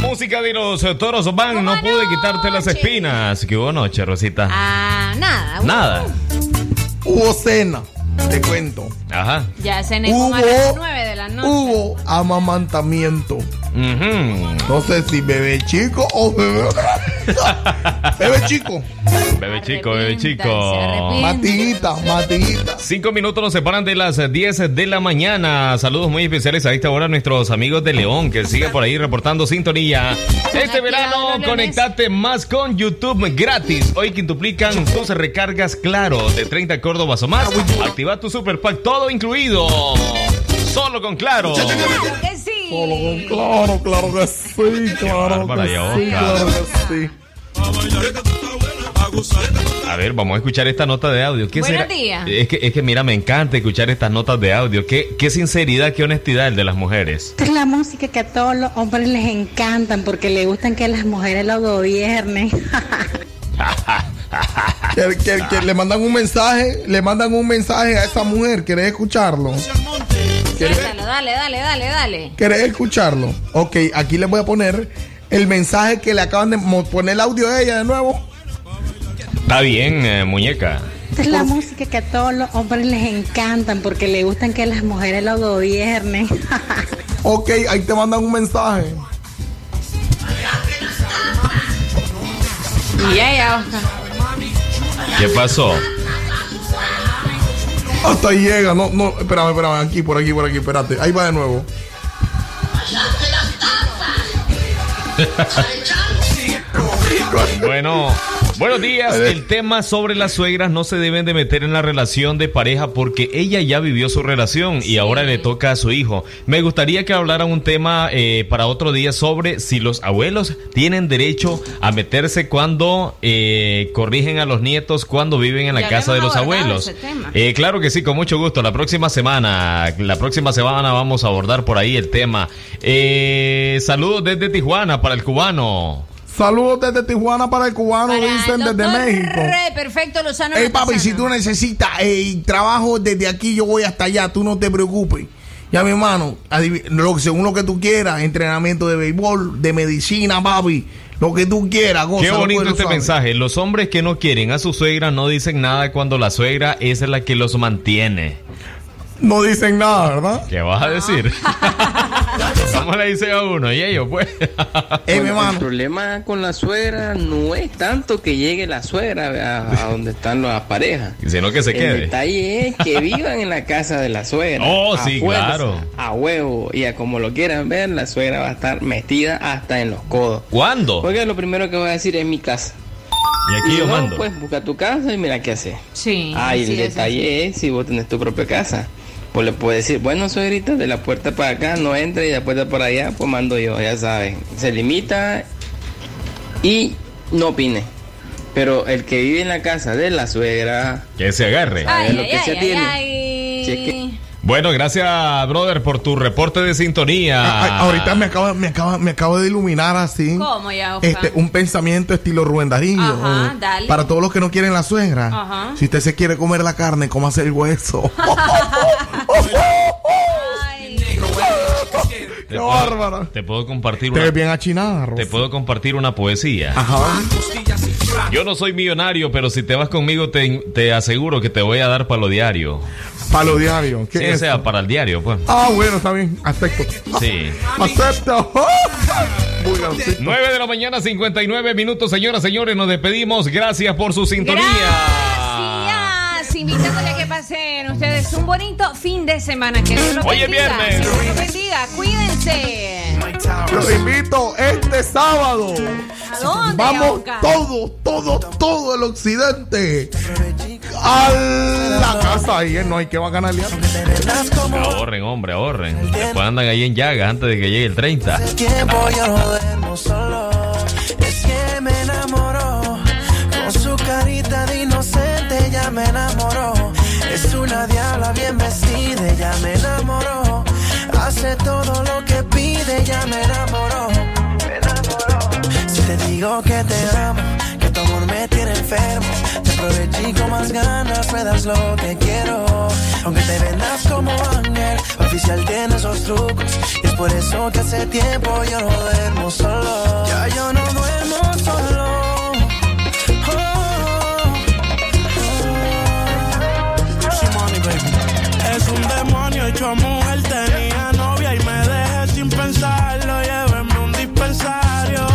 Música de los eh, toros van. No pude quitarte las espinas. ¿Qué hubo noche, Rosita? Ah, nada. uh, Nada. Hubo cena, te cuento. Ajá. Ya cené como a las 9 de la noche. Hubo amamantamiento. No sé si bebé chico o bebé <laughs> Bebé chico. Bebé chico, bebé chico. Matiguita, matiguita. Cinco minutos nos separan de las 10 de la mañana. Saludos muy especiales a esta hora a nuestros amigos de León que siguen por ahí reportando sintonía. Este verano conectate más con YouTube gratis. Hoy quintuplican tus recargas claro de 30 Córdobas o más. Activa tu super pack todo incluido. Solo con claro. Claro que sí. Solo con claro, claro que sí, claro que sí, claro que sí. A ver, vamos a escuchar esta nota de audio. ¿Qué Buenos será? días. Es que, es que mira, me encanta escuchar estas notas de audio. Qué, qué sinceridad, qué honestidad el de las mujeres. Esta es la música que a todos los hombres les encantan porque les gustan que las mujeres lo gobiernen. <laughs> Que, que- que le mandan un mensaje, le mandan un mensaje a esa mujer. ¿Querés escucharlo? ¿Querés, Suéltalo, dale, dale, dale, dale. querés escucharlo? Ok, aquí les voy a poner el mensaje que le acaban de poner el audio a ella de nuevo. Está bien, eh, muñeca. Esta es la música que a todos los hombres les encantan porque les gustan que las mujeres lo gobiernen. <laughs> Ok, ahí te mandan un mensaje. Y ya, ya, Oscar. ¿Qué pasó? Hasta ahí llega. No, no, espérame, espérame. Aquí, por aquí, por aquí, espérate. Ahí va de nuevo. <laughs> Bueno, buenos días. El tema sobre las suegras no se deben de meter en la relación de pareja porque ella ya vivió su relación y ahora le toca a su hijo. Me gustaría que hablaran un tema eh, para otro día sobre si los abuelos tienen derecho a meterse cuando eh, corrigen a los nietos cuando viven en la Ya casa de los abuelos. ese tema. Eh, claro que sí, con mucho gusto. La próxima semana, la próxima semana vamos a abordar por ahí el tema. Eh, saludos desde Tijuana para el cubano. Saludos desde Tijuana para el cubano, dicen desde México. Re, perfecto, Lozano. Ey, papi, si tú necesitas ey, trabajo desde aquí, yo voy hasta allá, tú no te preocupes. Ya, mi hermano, lo, según lo que tú quieras, entrenamiento de béisbol, de medicina, papi, lo que tú quieras. Qué gózalo, bonito este mensaje. Los hombres que no quieren a su suegra no dicen nada cuando la suegra es la que los mantiene. No dicen nada, ¿verdad? ¿Qué vas a decir? <laughs> ¿Cómo le dice a uno? Y ellos, pues. <laughs> Bueno, el problema con la suegra no es tanto que llegue la suegra a, a donde están las parejas. <laughs> Sino que se El quede. detalle es que vivan en la casa de la suegra. Oh, A sí, fuerza, claro. A huevo. Y a como lo quieran ver, la suegra va a estar metida hasta en los codos. ¿Cuándo? Porque lo primero que voy a decir es mi casa. Y aquí yo no, mando. Pues busca tu casa y mira qué hacer. Sí. Ah, y el es, detalle es si vos tenés tu propia casa. Pues le puedes decir, bueno, suegrita, de la puerta para acá no entra y de la puerta para allá, pues mando yo, ya saben. Se limita y no opine. Pero el que vive en la casa de la suegra. Que se agarre. a ver Ay, lo ay, que se ay, tiene. ay, Bueno, gracias, brother, por tu reporte de sintonía. Ay, ahorita me acaba, me acaba, me acabo de iluminar así. ¿Cómo ya, Oscar? Este, un pensamiento estilo Rubén Darío. Ajá, eh, dale. Para todos los que no quieren la suegra. Ajá. Si usted se quiere comer la carne, cómase el hueso. <laughs> <laughs> Te Qué puedo- bárbara. Te puedo compartir Te una, bien achinada, Rosa. te puedo compartir una poesía. Ajá. Yo no soy millonario, pero si te vas conmigo te, te aseguro que te voy a dar para lo diario. Palo diario. ¿Qué Sí, es o sea, eso? para el diario, pues. Ah, bueno, está bien. Acepto. Sí. Acepto. <laughs> Muy gracioso. 9 de la mañana, 59 minutos, señoras, señores, nos despedimos. Gracias por su sintonía. Gracias, invitándole ustedes un bonito fin de semana. Que Dios los Hoy es bendiga. viernes. Que Dios los bendiga. Cuídense. Los invito este sábado. ¿A dónde, Vamos Oscar? todo, todo, todo el occidente a la casa ahí, ¿eh? no hay que va a ganar Ahorren, hombre, ahorren. Después andan ahí en llagas antes de que llegue el 30. Ya me enamoró. Hace todo lo que pide, ya me enamoró. Me enamoró. Si te digo que te amo, que tu amor me tiene enfermo. Te aproveché con más ganas me das lo que quiero. Aunque te vendas como ángel, oficial tiene esos trucos. Y es por eso que hace tiempo yo no duermo solo. Ya yo no duermo solo. Hecho mujer, tenía novia y me dejé sin pensarlo. Llévenme un dispensario.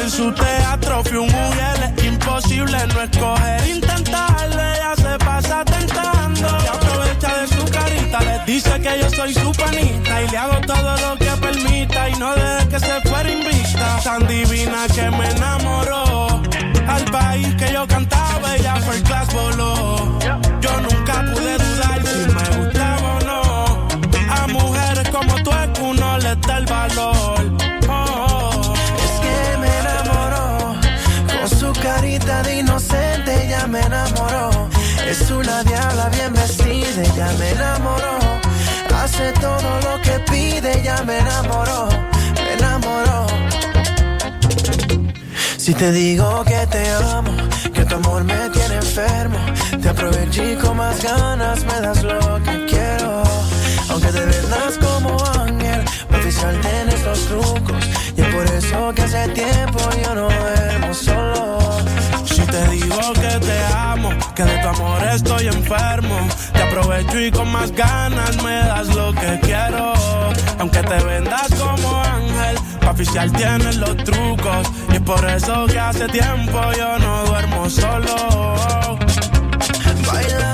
En su teatro fui un mujer, imposible no escoger, intentarlo. Ella se pasa tentando. Se aprovecha de su carita, les dice que yo soy su panita y le hago todo lo que permita y no deje que se fuera invista. Tan divina que me enamoró. Al país que yo cantaba, ella fue el class voló. Yo nunca pude ya me enamoró. Hace todo lo que pide, ya me enamoró. Me enamoró. Si te digo que te amo, que tu amor me tiene enfermo, te aproveché con más ganas me das lo que quiero. Aunque te vendas como ángel, oficial tienes los trucos. Y es por eso que hace tiempo yo no duermo solo. Que de tu amor estoy enfermo. Te aprovecho y con más ganas me das lo que quiero. Aunque te vendas como ángel, pa' oficial tienes los trucos. Y es por eso que hace tiempo yo no duermo solo. Bailando